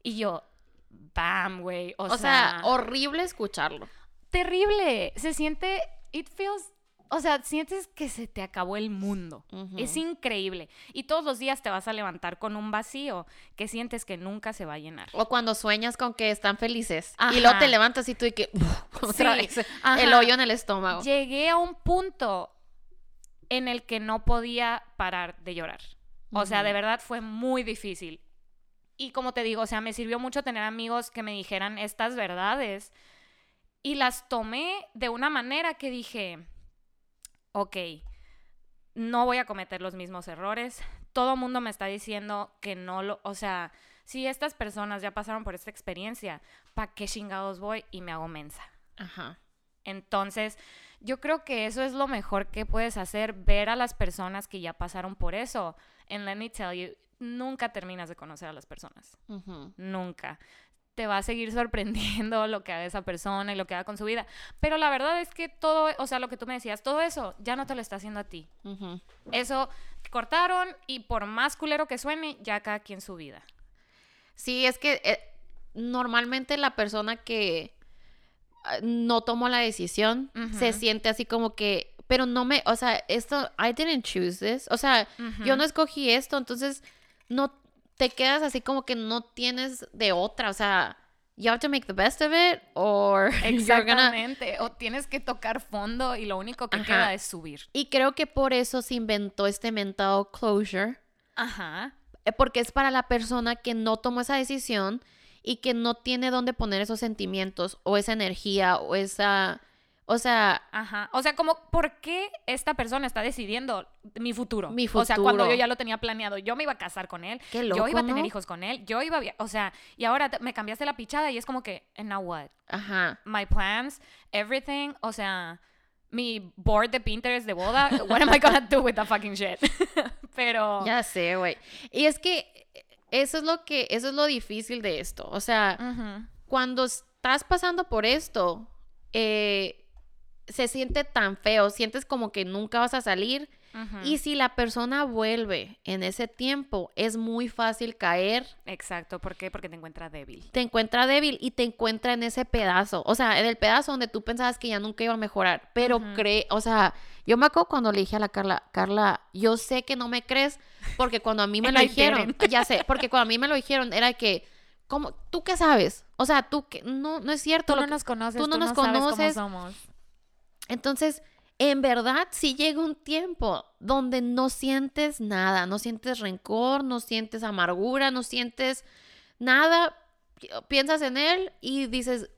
Y yo, bam, güey. O, o sea, horrible escucharlo. terrible. Se siente, it feels, o sea, sientes que se te acabó el mundo. Es increíble. Y todos los días te vas a levantar con un vacío que sientes que nunca se va a llenar. O cuando sueñas con que están felices. Ajá. Y luego te levantas y tú y que... otra Sí, vez, el hoyo en el estómago. Llegué a un punto en el que no podía parar de llorar. O sea, de verdad fue muy difícil. Y como te digo, o sea, me sirvió mucho tener amigos que me dijeran estas verdades. Y las tomé de una manera que dije, ok, no voy a cometer los mismos errores. Todo el mundo me está diciendo que no lo, o sea, si estas personas ya pasaron por esta experiencia, ¿para qué chingados voy y me hago mensa? Ajá. Entonces, yo creo que eso es lo mejor que puedes hacer, ver a las personas que ya pasaron por eso. And let me tell you, nunca terminas de conocer a las personas. Nunca. Te va a seguir sorprendiendo lo que haga esa persona y lo que haga con su vida. Pero la verdad es que todo, o sea, lo que tú me decías, todo eso ya no te lo está haciendo a ti. Eso cortaron y por más culero que suene, ya cada quien su vida. Sí, es que eh, normalmente la persona que no tomó la decisión se Ujú. siente así como que, pero no me, o sea, esto, I didn't choose this, o sea, yo no escogí esto, entonces no te quedas así como que no tienes de otra, o sea, you have to make the best of it or you're gonna Exactamente. O tienes que tocar fondo y lo único que Ajá. queda es subir. y creo que por eso se inventó este mental closure Ajá. eh, porque es para la persona que no tomó esa decisión y que no tiene dónde poner esos sentimientos o esa energía o esa, o sea, Ajá. O sea, como, ¿por qué esta persona está decidiendo mi futuro? Mi O sea, cuando futuro. yo ya lo tenía planeado, yo me iba a casar con él, Qué yo iba a loco, tener ¿no? hijos con él, yo iba a... O sea, y ahora me cambiaste la pichada y es como que, and now what? ajá. My plans, everything, o sea, mi board de Pinterest de boda, what am I gonna do with that fucking shit? Pero... Ya sé, güey. Y es que eso es lo que, eso es lo difícil de esto. O sea, cuando estás pasando por esto, eh, se siente tan feo, sientes como que nunca vas a salir. Y si la persona vuelve en ese tiempo, es muy fácil caer Exacto, ¿por qué? Porque te encuentra débil. te encuentra débil y te encuentra en ese pedazo, o sea, en el pedazo donde tú pensabas que ya nunca iba a mejorar, pero cree, o sea, yo me acuerdo cuando le dije a la Carla, Carla, yo sé que no me crees porque cuando a mí me lo dijeron, ya sé, porque cuando a mí me lo dijeron era que, ¿cómo? ¿Tú qué sabes? O sea, tú que, no, no es cierto. Tú no que- nos conoces, tú no nos sabes cómo conoces. somos. Entonces, en verdad, sí llega un tiempo donde no sientes nada, no sientes rencor, no sientes amargura, no sientes nada. Pi- Piensas en él y dices,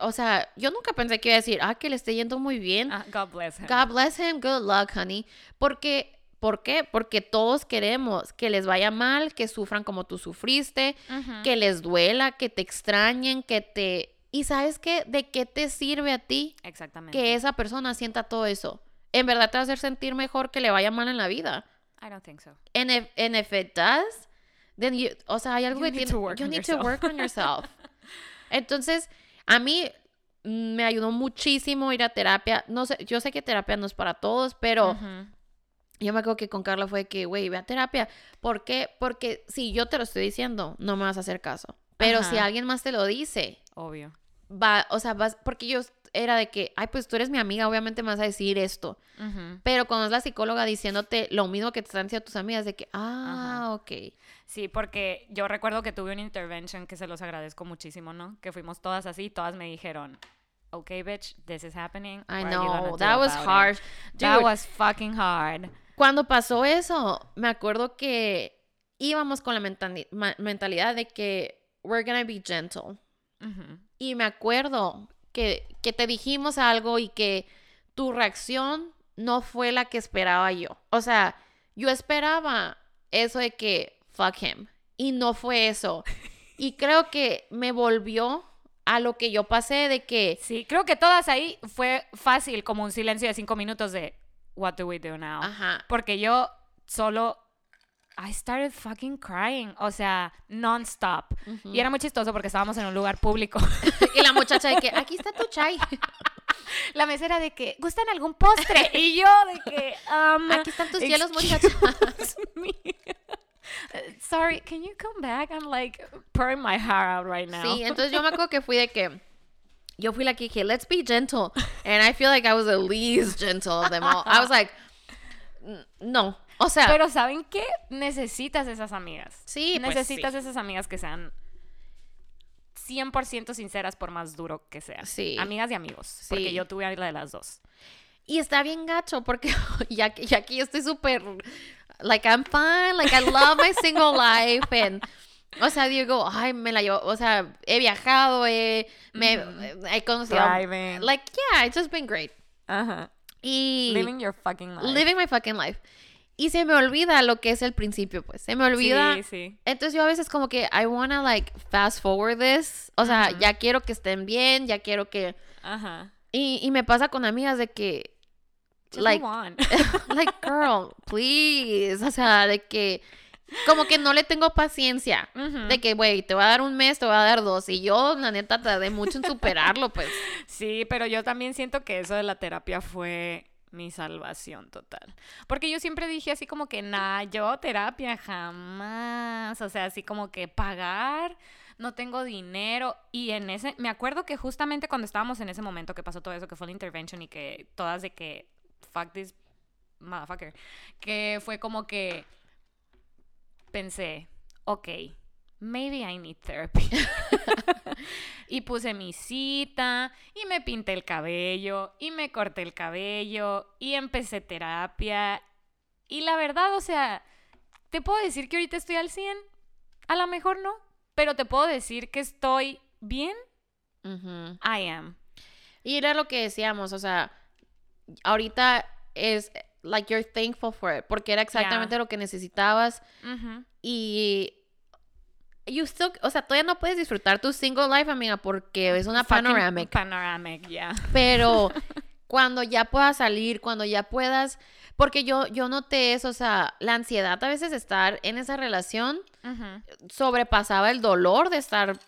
o sea, yo nunca pensé que iba a decir, ah, que le esté yendo muy bien. Ah, God bless him. God bless him, good luck, honey. Porque, ¿por qué? Porque todos queremos que les vaya mal, que sufran como tú sufriste, que les duela, que te extrañen, que te... ¿Y sabes qué? ¿De qué te sirve a ti Exactamente. que esa persona sienta todo eso. En verdad te va a hacer sentir mejor que le vaya mal en la vida. I don't think so. And if, and if it does, then you, o sea, hay algo You que tiene, to work you on need yourself. to work on yourself. Entonces, a mí mm, me ayudó muchísimo ir a terapia. No sé, yo sé que terapia no es para todos, pero yo me acuerdo que con Carla fue que, güey, ve a terapia. ¿Por qué? Porque si yo te lo estoy diciendo, no me vas a hacer caso. Pero si alguien más te lo dice, Obvio. Va, o sea, vas, porque yo era de que, ay, pues tú eres mi amiga, obviamente me vas a decir esto. Pero cuando es la psicóloga diciéndote lo mismo que te están diciendo tus amigas, de que, ah, ok. Sí, porque yo recuerdo que tuve una intervention que se los agradezco muchísimo, ¿no? Que fuimos todas así, todas me dijeron, okay, bitch, this is happening. I know, that was about it?" harsh. That Dude, was fucking hard. Cuando pasó eso, me acuerdo que íbamos con la mentalidad de que we're gonna be gentle. Ujú. Y me acuerdo que, que te dijimos algo y que tu reacción no fue la que esperaba yo. O sea, yo esperaba eso de que fuck him. Y no fue eso. Y creo que me volvió a lo que yo pasé de que Sí, creo que todas ahí fue fácil, como un silencio de cinco minutos de, what do we do now? Ajá. Porque yo solo, I started fucking crying, o sea, non-stop. Y era muy chistoso porque estábamos en un lugar público. Y la muchacha de que aquí está tu chai. La mesera de que, ¿gustan algún postre? Y yo de que, um, Aquí están tus hielos. Uh, Sorry, can you come back? I'm like pouring my heart out right now. Sí, entonces yo me acuerdo que fui de que yo fui la que dije, let's be gentle. And I feel like I was the least gentle of them all. I was like, "N- no. O sea, Pero ¿saben qué? Necesitas esas amigas. Sí, pues Necesitas sí. esas amigas que sean 100% sinceras por más duro que sea. Sí. Amigas y amigos. Porque Sí. yo tuve la de las dos. y está bien gacho porque ya ya que yo estoy súper like I'm fine, like I love my single life and o sea, digo, ay, me la llevo, o sea, he viajado, he, me, he conocido, Thriving. like, yeah, it's just been great. Ajá. Y Living your fucking life. living my fucking life. Y se me olvida lo que es el principio, pues. Se me olvida. Sí, sí. Entonces yo a veces como que I wanna like fast forward this. O sea, ya quiero que estén bien, ya quiero que... Ajá. Y, y me pasa con amigas de que... Just like, like, girl, please. O sea, de que... Como que no le tengo paciencia. De que, güey, te voy a dar un mes, te voy a dar dos. Y yo, la neta, tardé mucho en superarlo, pues. Sí, pero yo también siento que eso de la terapia fue mi salvación total. Porque yo siempre dije así como que, nah, yo terapia jamás. O sea, así como que pagar, no tengo dinero. Y en ese, me acuerdo que justamente cuando estábamos en ese momento que pasó todo eso, que fue la intervention y que todas de que, fuck this motherfucker, que fue como que pensé, ok, maybe I need therapy. y puse mi cita, y me pinté el cabello, y me corté el cabello, y empecé terapia. Y la verdad, o sea, te puedo decir que ahorita estoy al 100, a lo mejor no, pero te puedo decir que estoy bien, Ujú. I am. Y era lo que decíamos, o sea, ahorita es like you're thankful for it, porque era exactamente lo que necesitabas Ujú. y you still, o sea, todavía no puedes disfrutar tu single life, amiga, porque es una panoramic, Panoramic, yeah. pero cuando ya puedas salir, cuando ya puedas, porque yo yo noté eso, o sea, la ansiedad a veces de estar en esa relación sobrepasaba el dolor de estar,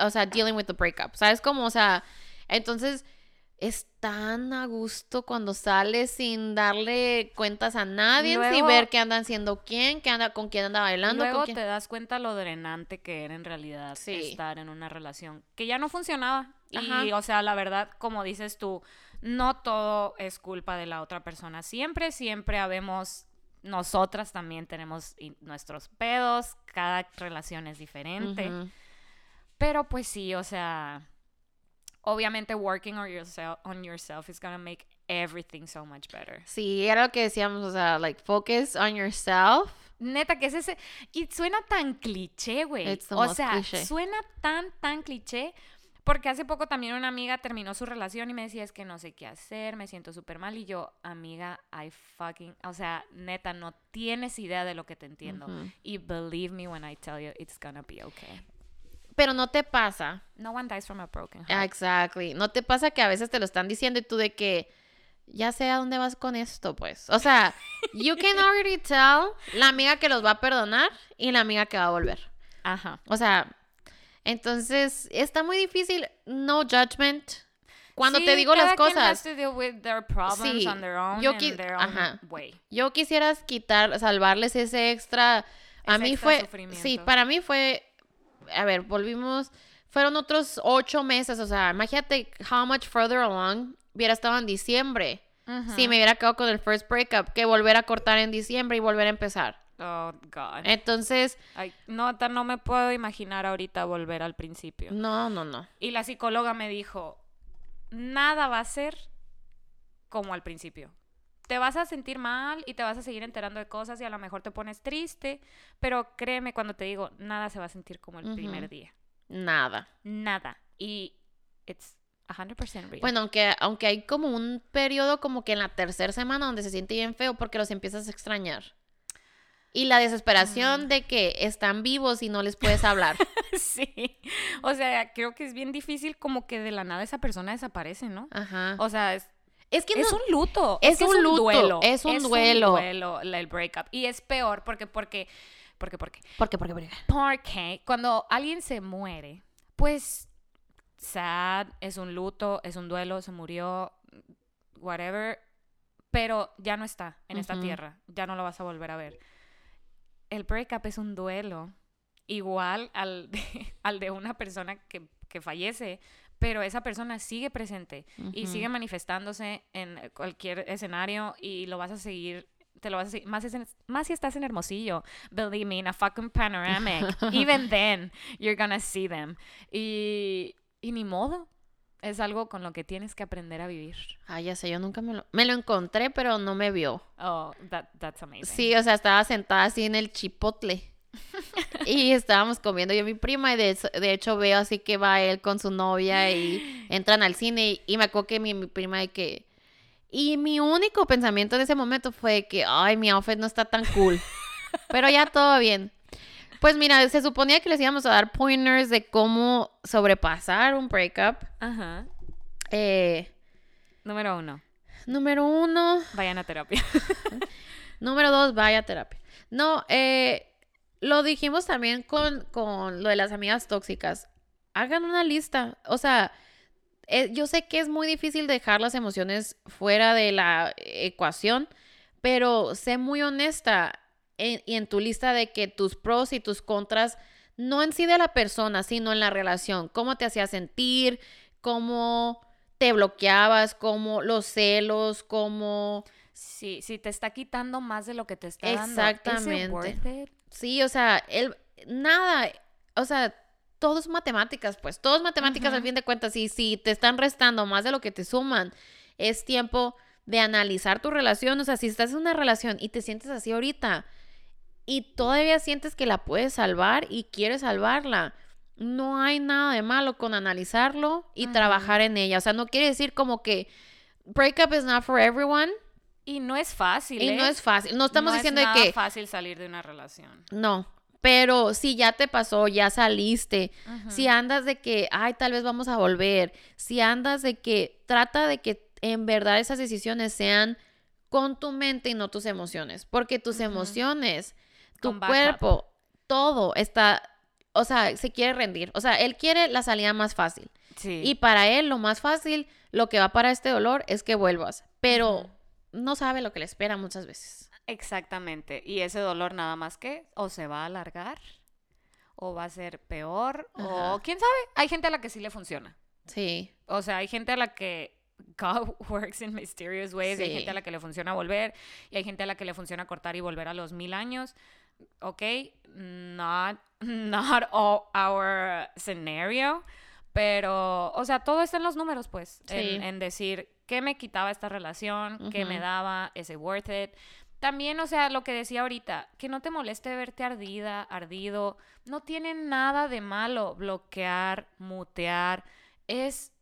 o sea, dealing with the breakup. ¿Sabes cómo? O sea, entonces es tan a gusto cuando sales sin darle cuentas a nadie, sin Luego- ver qué andan haciendo quién, qué anda, con quién anda bailando. con Luego quién- te das cuenta lo drenante que era en realidad Sí. estar en una relación que ya no funcionaba. Y, o sea, la verdad, como dices tú, no todo es culpa de la otra persona. Siempre, siempre habemos, nosotras también tenemos nuestros pedos, cada relación es diferente. Pero pues sí, o sea, obviamente working on yourself, on yourself is gonna make everything so much better. Sí, era lo que decíamos, o sea, like, focus on yourself. Neta, que es ese. Y suena tan cliché, güey. O most sea, cliché. suena tan, tan cliché. Porque hace poco también una amiga terminó su relación y me decía, es que no sé qué hacer, me siento súper mal. Y yo, amiga, I fucking. O sea, neta, no tienes idea de lo que te entiendo. Y believe me when I tell you, it's gonna be okay. Pero no te pasa. No one dies from a broken heart. Exactly. No te pasa que a veces te lo están diciendo y tú de que ya sé a dónde vas con esto, pues. O sea, you can already tell la amiga que los va a perdonar y la amiga que va a volver. Ajá. O sea, entonces está muy difícil. No judgment. Cuando Sí, te digo las cada has cosas, to deal with their problems Sí, on their own yo and qui- their own ajá. way. yo quisieras quitar, salvarles ese extra. A Ese mí extra fue, sí, para mí fue a ver, volvimos, fueron otros ocho meses, o sea, imagínate how much further along hubiera estado en diciembre. Si me hubiera quedado con el first breakup, que volver a cortar en diciembre y volver a empezar. Oh, God. Entonces, Ay, no, no me puedo imaginar ahorita volver al principio. no, no, no. Y la psicóloga me dijo, nada va a ser como al principio. Te vas a sentir mal y te vas a seguir enterando de cosas y a lo mejor te pones triste, pero créeme cuando te digo, nada se va a sentir como el primer día. Nada. Nada. Y it's 100% real. Bueno, aunque, aunque hay como un periodo como que en la tercera semana donde se siente bien feo porque los empiezas a extrañar. Y la desesperación de que están vivos y no les puedes hablar. sí. O sea, creo que es bien difícil como que de la nada esa persona desaparece, ¿no? Ajá. O sea, es, Es que es no- un luto. es que un luto, es un duelo. duelo, el breakup. Y es peor porque, porque, porque, porque, ¿Por qué? ¿Por qué? ¿Por qué? porque cuando alguien se muere, pues sad, es un luto, es un duelo, se murió, whatever, pero ya no está en esta tierra, ya no lo vas a volver a ver. El breakup es un duelo igual al de, al de una persona que, que fallece, pero esa persona sigue presente y sigue manifestándose en cualquier escenario y lo vas a seguir te lo vas a seguir más, es en- más si estás en Hermosillo believe me in a fucking panoramic. Even then you're gonna see them. Y, y ni modo es algo con lo que tienes que aprender a vivir. Ah, ya sé, yo nunca me lo... Me lo encontré, pero no me vio. oh that, that's amazing. Sí, o sea, estaba sentada así en el chipotle. y estábamos comiendo yo y mi prima y de, de hecho veo así que va él con su novia y entran al cine y, y me acuerdo que mi, mi prima de que... Y mi único pensamiento en ese momento fue que, ay, mi outfit no está tan cool. Pero ya todo bien. Pues mira, se suponía que les íbamos a dar pointers de cómo sobrepasar un breakup. Ajá. Eh, número uno número uno, vayan a terapia Número dos, vaya a terapia. No, eh, lo dijimos también con, con lo de las amigas tóxicas. Hagan una lista. O sea, eh, yo sé que es muy difícil dejar las emociones fuera de la ecuación, pero sé muy honesta y en tu lista de que tus pros y tus contras, no en sí de la persona, sino en la relación. Cómo te hacía sentir, cómo te bloqueabas, cómo los celos, cómo... sí si te está quitando más de lo que te está dando ¿is it Exactamente. worth it? Sí, o sea, el, nada, o sea, todo es matemáticas, pues, todo es matemáticas al fin de cuentas. Y si te están restando más de lo que te suman, es tiempo de analizar tu relación. O sea, si estás en una relación y te sientes así ahorita y todavía sientes que la puedes salvar y quieres salvarla, no hay nada de malo con analizarlo y trabajar en ella. O sea, no quiere decir como que breakup is not for everyone y no es fácil y no ¿eh? es fácil. No estamos No es diciendo de nada que fácil salir de una relación. no, pero si ya te pasó, ya saliste, si andas de que, ay, tal vez vamos a volver, si andas de que, trata de que en verdad esas decisiones sean con tu mente y no tus emociones, porque tus emociones, tu Con backup. cuerpo, todo está, o sea, se quiere rendir, o sea, él quiere la salida más fácil Sí. y para él lo más fácil, lo que va para este dolor es que vuelvas, pero. No sabe lo que le espera muchas veces. Exactamente. Y ese dolor nada más que o se va a alargar o va a ser peor Ajá. o quién sabe. Hay gente a la que sí le funciona. Sí. O sea, hay gente a la que God works in mysterious ways. y Hay Sí. gente a la que le funciona volver y hay gente a la que le funciona cortar y volver a los mil años. Ok, not, not all our scenario. Pero, o sea, todo está en los números, pues. En, Sí. en decir qué me quitaba esta relación, qué me daba, is it worth it. También, o sea, lo que decía ahorita, que no te moleste verte ardida, ardido. No tiene nada de malo bloquear, mutear. Es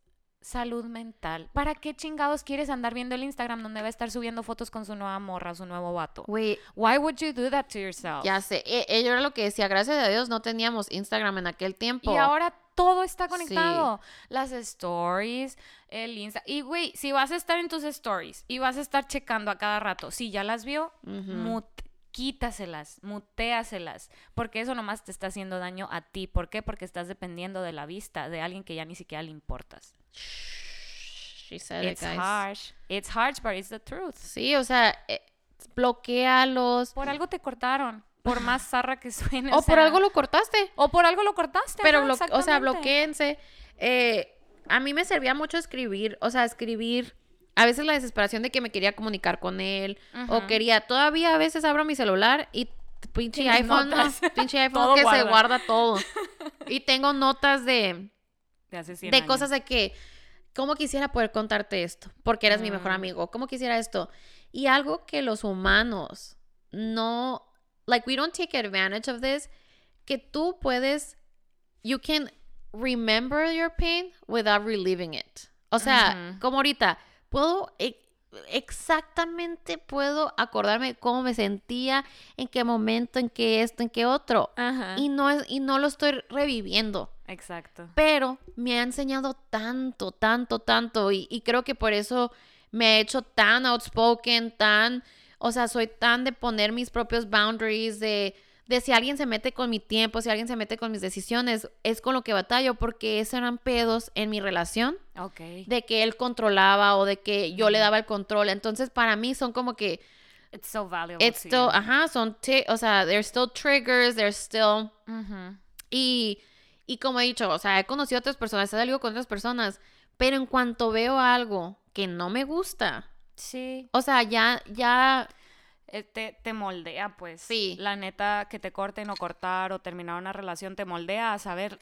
salud mental. ¿Para qué chingados quieres andar viendo el Instagram donde va a estar subiendo fotos con su nueva morra, su nuevo vato? Güey, Why would you do that to yourself? Ya sé, e- ello era lo que decía, gracias a Dios no teníamos Instagram en aquel tiempo. Y ahora todo está conectado. Las stories, el Insta. Y güey, si vas a estar en tus stories y vas a estar checando a cada rato, si ya las vio, Ujú. mut- quítaselas, mutéaselas, porque eso nomás te está haciendo daño a ti. ¿Por qué? Porque estás dependiendo de la vista de alguien que ya ni siquiera le importas. She said it, It's guys. harsh. It's harsh, but it's the truth. Sí, o sea, eh, bloquealos. Por algo te cortaron. por más zarra que suene. O por sea, algo lo cortaste. O por algo lo cortaste. Pero, blo- o sea, bloqueense. Eh, a mí me servía mucho escribir, o sea, escribir. A veces la desesperación de que me quería comunicar con él. O quería. Todavía a veces abro mi celular y pinche iPhone. no, pinche iPhone que se guarda. todo. y tengo notas de. De hace 100 de años. cosas de que, ¿cómo quisiera poder contarte esto? Porque eres mi mejor Mm. amigo. ¿Cómo quisiera esto? Y algo que los humanos no, like, we don't take advantage of this, que tú puedes, you can remember your pain without reliving it. O sea, como ahorita, puedo, e- exactamente puedo acordarme cómo me sentía, en qué momento, en qué esto, en qué otro. Ajá. Y no, es, y no lo estoy reviviendo Exacto. pero me ha enseñado tanto, tanto, tanto y, y creo que por eso me ha hecho tan outspoken, tan, o sea, soy tan de poner mis propios boundaries, de, de si alguien se mete con mi tiempo, si alguien se mete con mis decisiones, es con lo que batallo porque esos eran pedos en mi relación, Ok. de que él controlaba o de que yo le daba el control, entonces para mí son como que, It's so valuable. it's still, ajá, son, o sea, there's still triggers, there's still... Ujú. Y, y como he dicho, o sea, he conocido a otras personas, he salido con otras personas, pero en cuanto veo algo que no me gusta, Sí. o sea, ya, ya, Te, te moldea, pues. Sí. La neta, que te corten o cortar o terminar una relación te moldea a saber.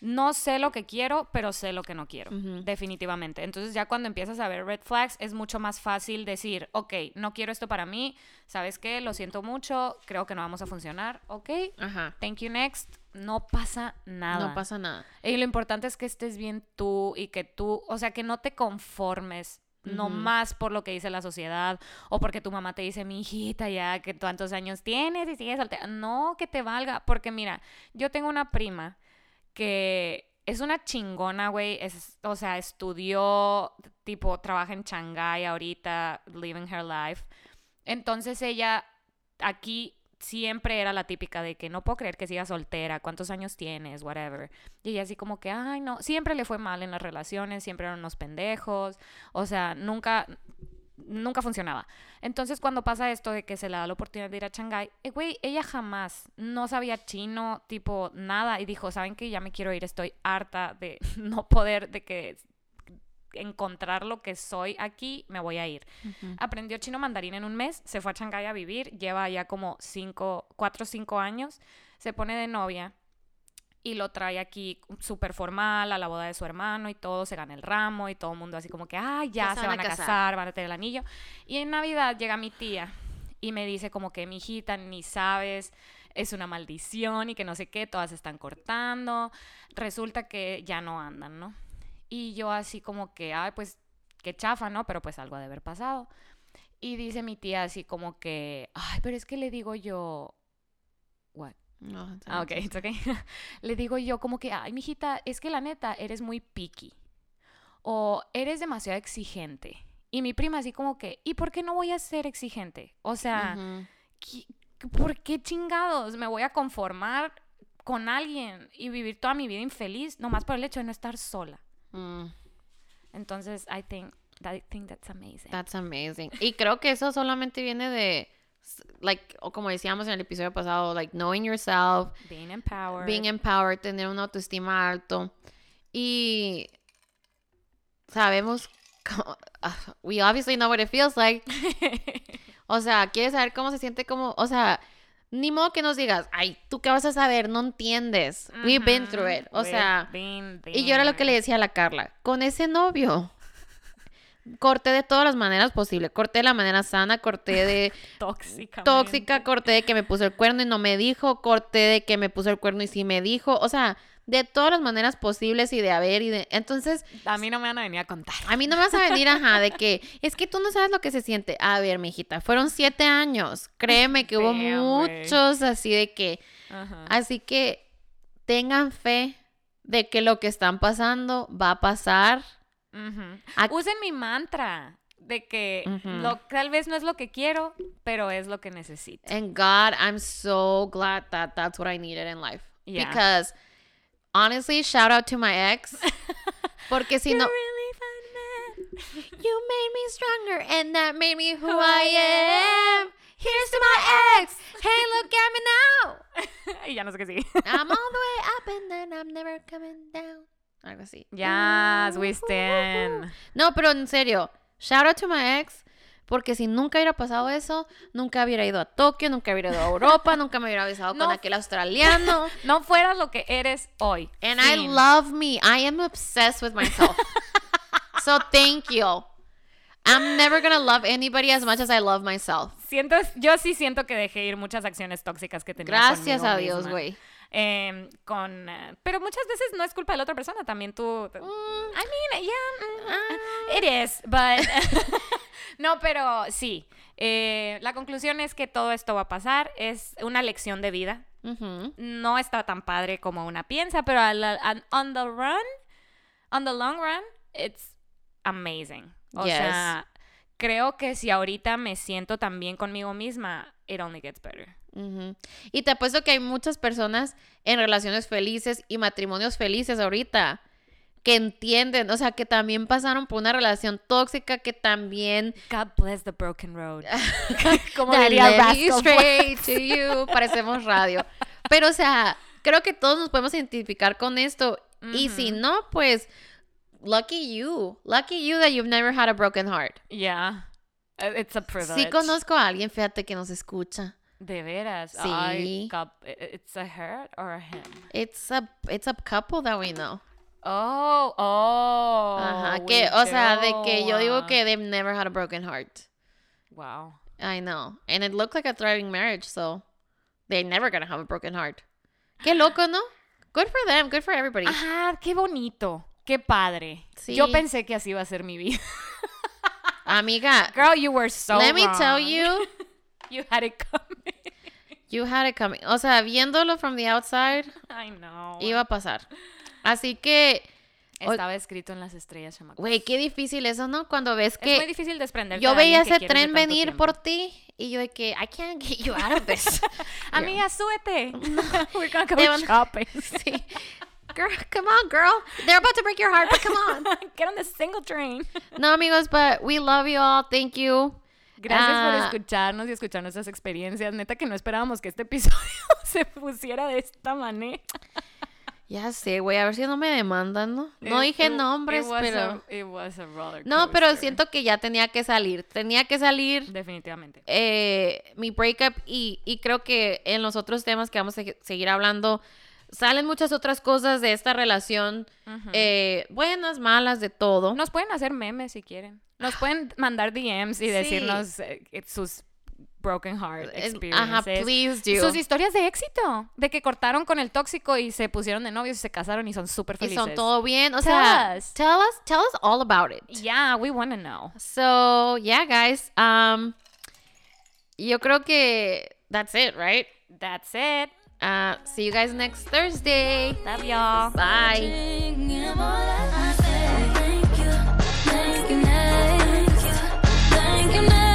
No sé lo que quiero, pero sé lo que no quiero. Definitivamente. Entonces, ya cuando empiezas a ver red flags, es mucho más fácil decir, ok, no quiero esto para mí. ¿Sabes qué? Lo siento mucho. Creo que no vamos a funcionar. Ok. ajá, Thank you next. No pasa nada. no pasa nada. Y lo importante es que estés bien tú y que tú, o sea, que no te conformes. No más por lo que dice la sociedad o porque tu mamá te dice, mi hijita, ya que tantos años tienes y sigues soltera. No, que te valga. Porque mira, yo tengo una prima que es una chingona, güey. Es, o sea, estudió, tipo, trabaja en Shanghái ahorita, living her life. Entonces ella aquí siempre era la típica de que no puedo creer que siga soltera, cuántos años tienes, whatever. Y ella así como que, ay, no, siempre le fue mal en las relaciones, siempre eran unos pendejos, o sea, nunca, nunca funcionaba. Entonces cuando pasa esto de que se le da la oportunidad de ir a Shanghái, eh, güey, ella jamás no sabía chino, tipo, nada, y dijo, ¿saben que Ya me quiero ir, estoy harta de no poder, de que encontrar lo que soy aquí, me voy a ir. Aprendió chino mandarín en un mes, se fue a Shanghái a vivir, lleva ya como cinco, cuatro o cinco años, se pone de novia y lo trae aquí súper formal a la boda de su hermano y todo, se gana el ramo y todo el mundo así como que, ah, ya, se, van a casar. van a tener el anillo. Y en Navidad llega mi tía y me dice como que, mi hijita, ni sabes, es una maldición y que no sé qué, todas se están cortando. Resulta que ya no andan, ¿no? Y yo así como que, ay, pues qué chafa, ¿no? Pero pues algo ha de haber pasado. Y dice mi tía así como que, ay, pero es que le digo yo, what? No, it's Ah, ok, okay. it's okay. le digo yo como que, ay, mijita, es que la neta, eres muy picky. O eres demasiado exigente. Y mi prima así como que, ¿y por qué no voy a ser exigente? O sea, Ujú. ¿qué- ¿por qué chingados me voy a conformar con alguien y vivir toda mi vida infeliz nomás por el hecho de no estar sola? Mm, Entonces, I think, I think that's amazing. that's amazing. Y creo que eso solamente viene de, like, o como decíamos en el episodio pasado, like, knowing yourself, Being empowered. being empowered, tener una autoestima alto. Y sabemos, cómo- ah, we obviously know what it feels like. O sea, quieres saber cómo se siente como, o sea, ni modo que nos digas, ay, ¿tú qué vas a saber? No entiendes. We've been through it. O we've sea, y yo era lo que le decía a la Carla, con ese novio. Corté de todas las maneras posibles. Corté de la manera sana, corté de Tóxica. tóxica, corté de que me puso el cuerno y no me dijo, corté de que me puso el cuerno y sí me dijo. O sea, de todas las maneras posibles y de haber y de... Entonces, A mí no me van a venir a contar. a mí no me vas a venir, ajá, de que es que tú no sabes lo que se siente. A ver, mijita, fueron siete años. Créeme que hubo Damn, muchos así de que... Ajá. Así que tengan fe de que lo que están pasando va a pasar. Ac- Usen mi mantra de que lo, tal vez no es lo que quiero, pero es lo que necesito. And God, I'm so glad that that's what I needed in life. Yeah. Because honestly, shout out to my ex. Porque si no, really fun man. you made me stronger and that made me who I am. Here's to my ex. Hey, look at me now. y ya no sé qué sigue. I'm all the way up and then I'm never coming down. Algo así. Yes, we stand. No, pero en serio, shout out to my ex. Porque si nunca hubiera pasado eso, nunca hubiera ido a Tokio, nunca hubiera ido a Europa, nunca me hubiera besado No. con aquel australiano. No fueras lo que eres hoy. And I love me. I am obsessed with myself. so thank you. I'm never gonna love anybody as much as I love myself. Siento, yo sí siento que dejé ir muchas acciones tóxicas que tenía Gracias a Dios, güey. Em, con, eh, pero muchas veces no es culpa de la otra persona, también tú. Mm, I mean, yeah, mm, it is, but no, pero sí. eh, la conclusión es que todo esto va a pasar. Es una lección de vida. No está tan padre como una piensa, pero a la- an- on the run, on the long run, it's amazing. O Yes. sea, creo que si ahorita me siento tan bien conmigo misma, it only gets better. Ujú. Y te apuesto que hay muchas personas en relaciones felices y matrimonios felices ahorita que entienden, o sea, que también pasaron por una relación tóxica, que también God bless the broken road. Como diría straight to you. Parecemos radio. Pero, o sea, creo que todos nos podemos identificar con esto. Y si no, pues, lucky you. Lucky you that you've never had a broken heart. Yeah. Uh, It's a privilege. Sí conozco a alguien, fíjate, que nos escucha. De veras. Sí. I- it's a her or a him. It's a, it's a couple that we know. Oh, oh. Ajá, que, o sea, de que yo digo uh. que they've never had a broken heart. Wow. I know. And it looked like a thriving marriage, so they're never gonna have a broken heart. Qué loco, ¿no? Good for them, good for everybody. Ajá, qué bonito. Qué padre. Sí. Yo pensé que así iba a ser mi vida. Amiga, Girl, you were so let me tell you, You had it coming. you had it coming. O sea, viéndolo from the outside, I know. iba a pasar. Así que, Estaba escrito en las estrellas, chamacos. güey, qué difícil eso, ¿no? Cuando ves Es muy que difícil desprenderte yo veía que ese tren venir tiempo. por ti y yo de que, I can't get you out of this. Amiga, súbete. We're gonna go van- shopping. Sí. Girl, come on, girl. They're about to break your heart, but come on. Get on the single train. No, amigos, but we love you all. Thank you. Gracias Ah, por escucharnos y escuchar nuestras experiencias. Neta que no esperábamos que este episodio se pusiera de esta manera. Ya sé, güey, a ver si no me demandan, ¿no? No It- dije it- nombres, it pero... a- No, pero siento que ya tenía que salir. Tenía que salir Definitivamente. eh, mi breakup y, y creo que en los otros temas que vamos a se- seguir hablando salen muchas otras cosas de esta relación, eh, buenas, malas, de todo. Nos pueden hacer memes si quieren. Nos pueden mandar DMs y Sí. decirnos eh, sus broken heart experiences. Ajá, please do. Sus historias de éxito, de que cortaron con el tóxico y se pusieron de novios y se casaron y son súper y felices. son todo bien. O Tell sea, us. tell us, tell us all about it. Yeah, we want to know. So, yeah, guys. Um, yo creo que that's it, right? That's it. Uh, see you guys next Thursday. Love y'all. Bye. Thank you, thank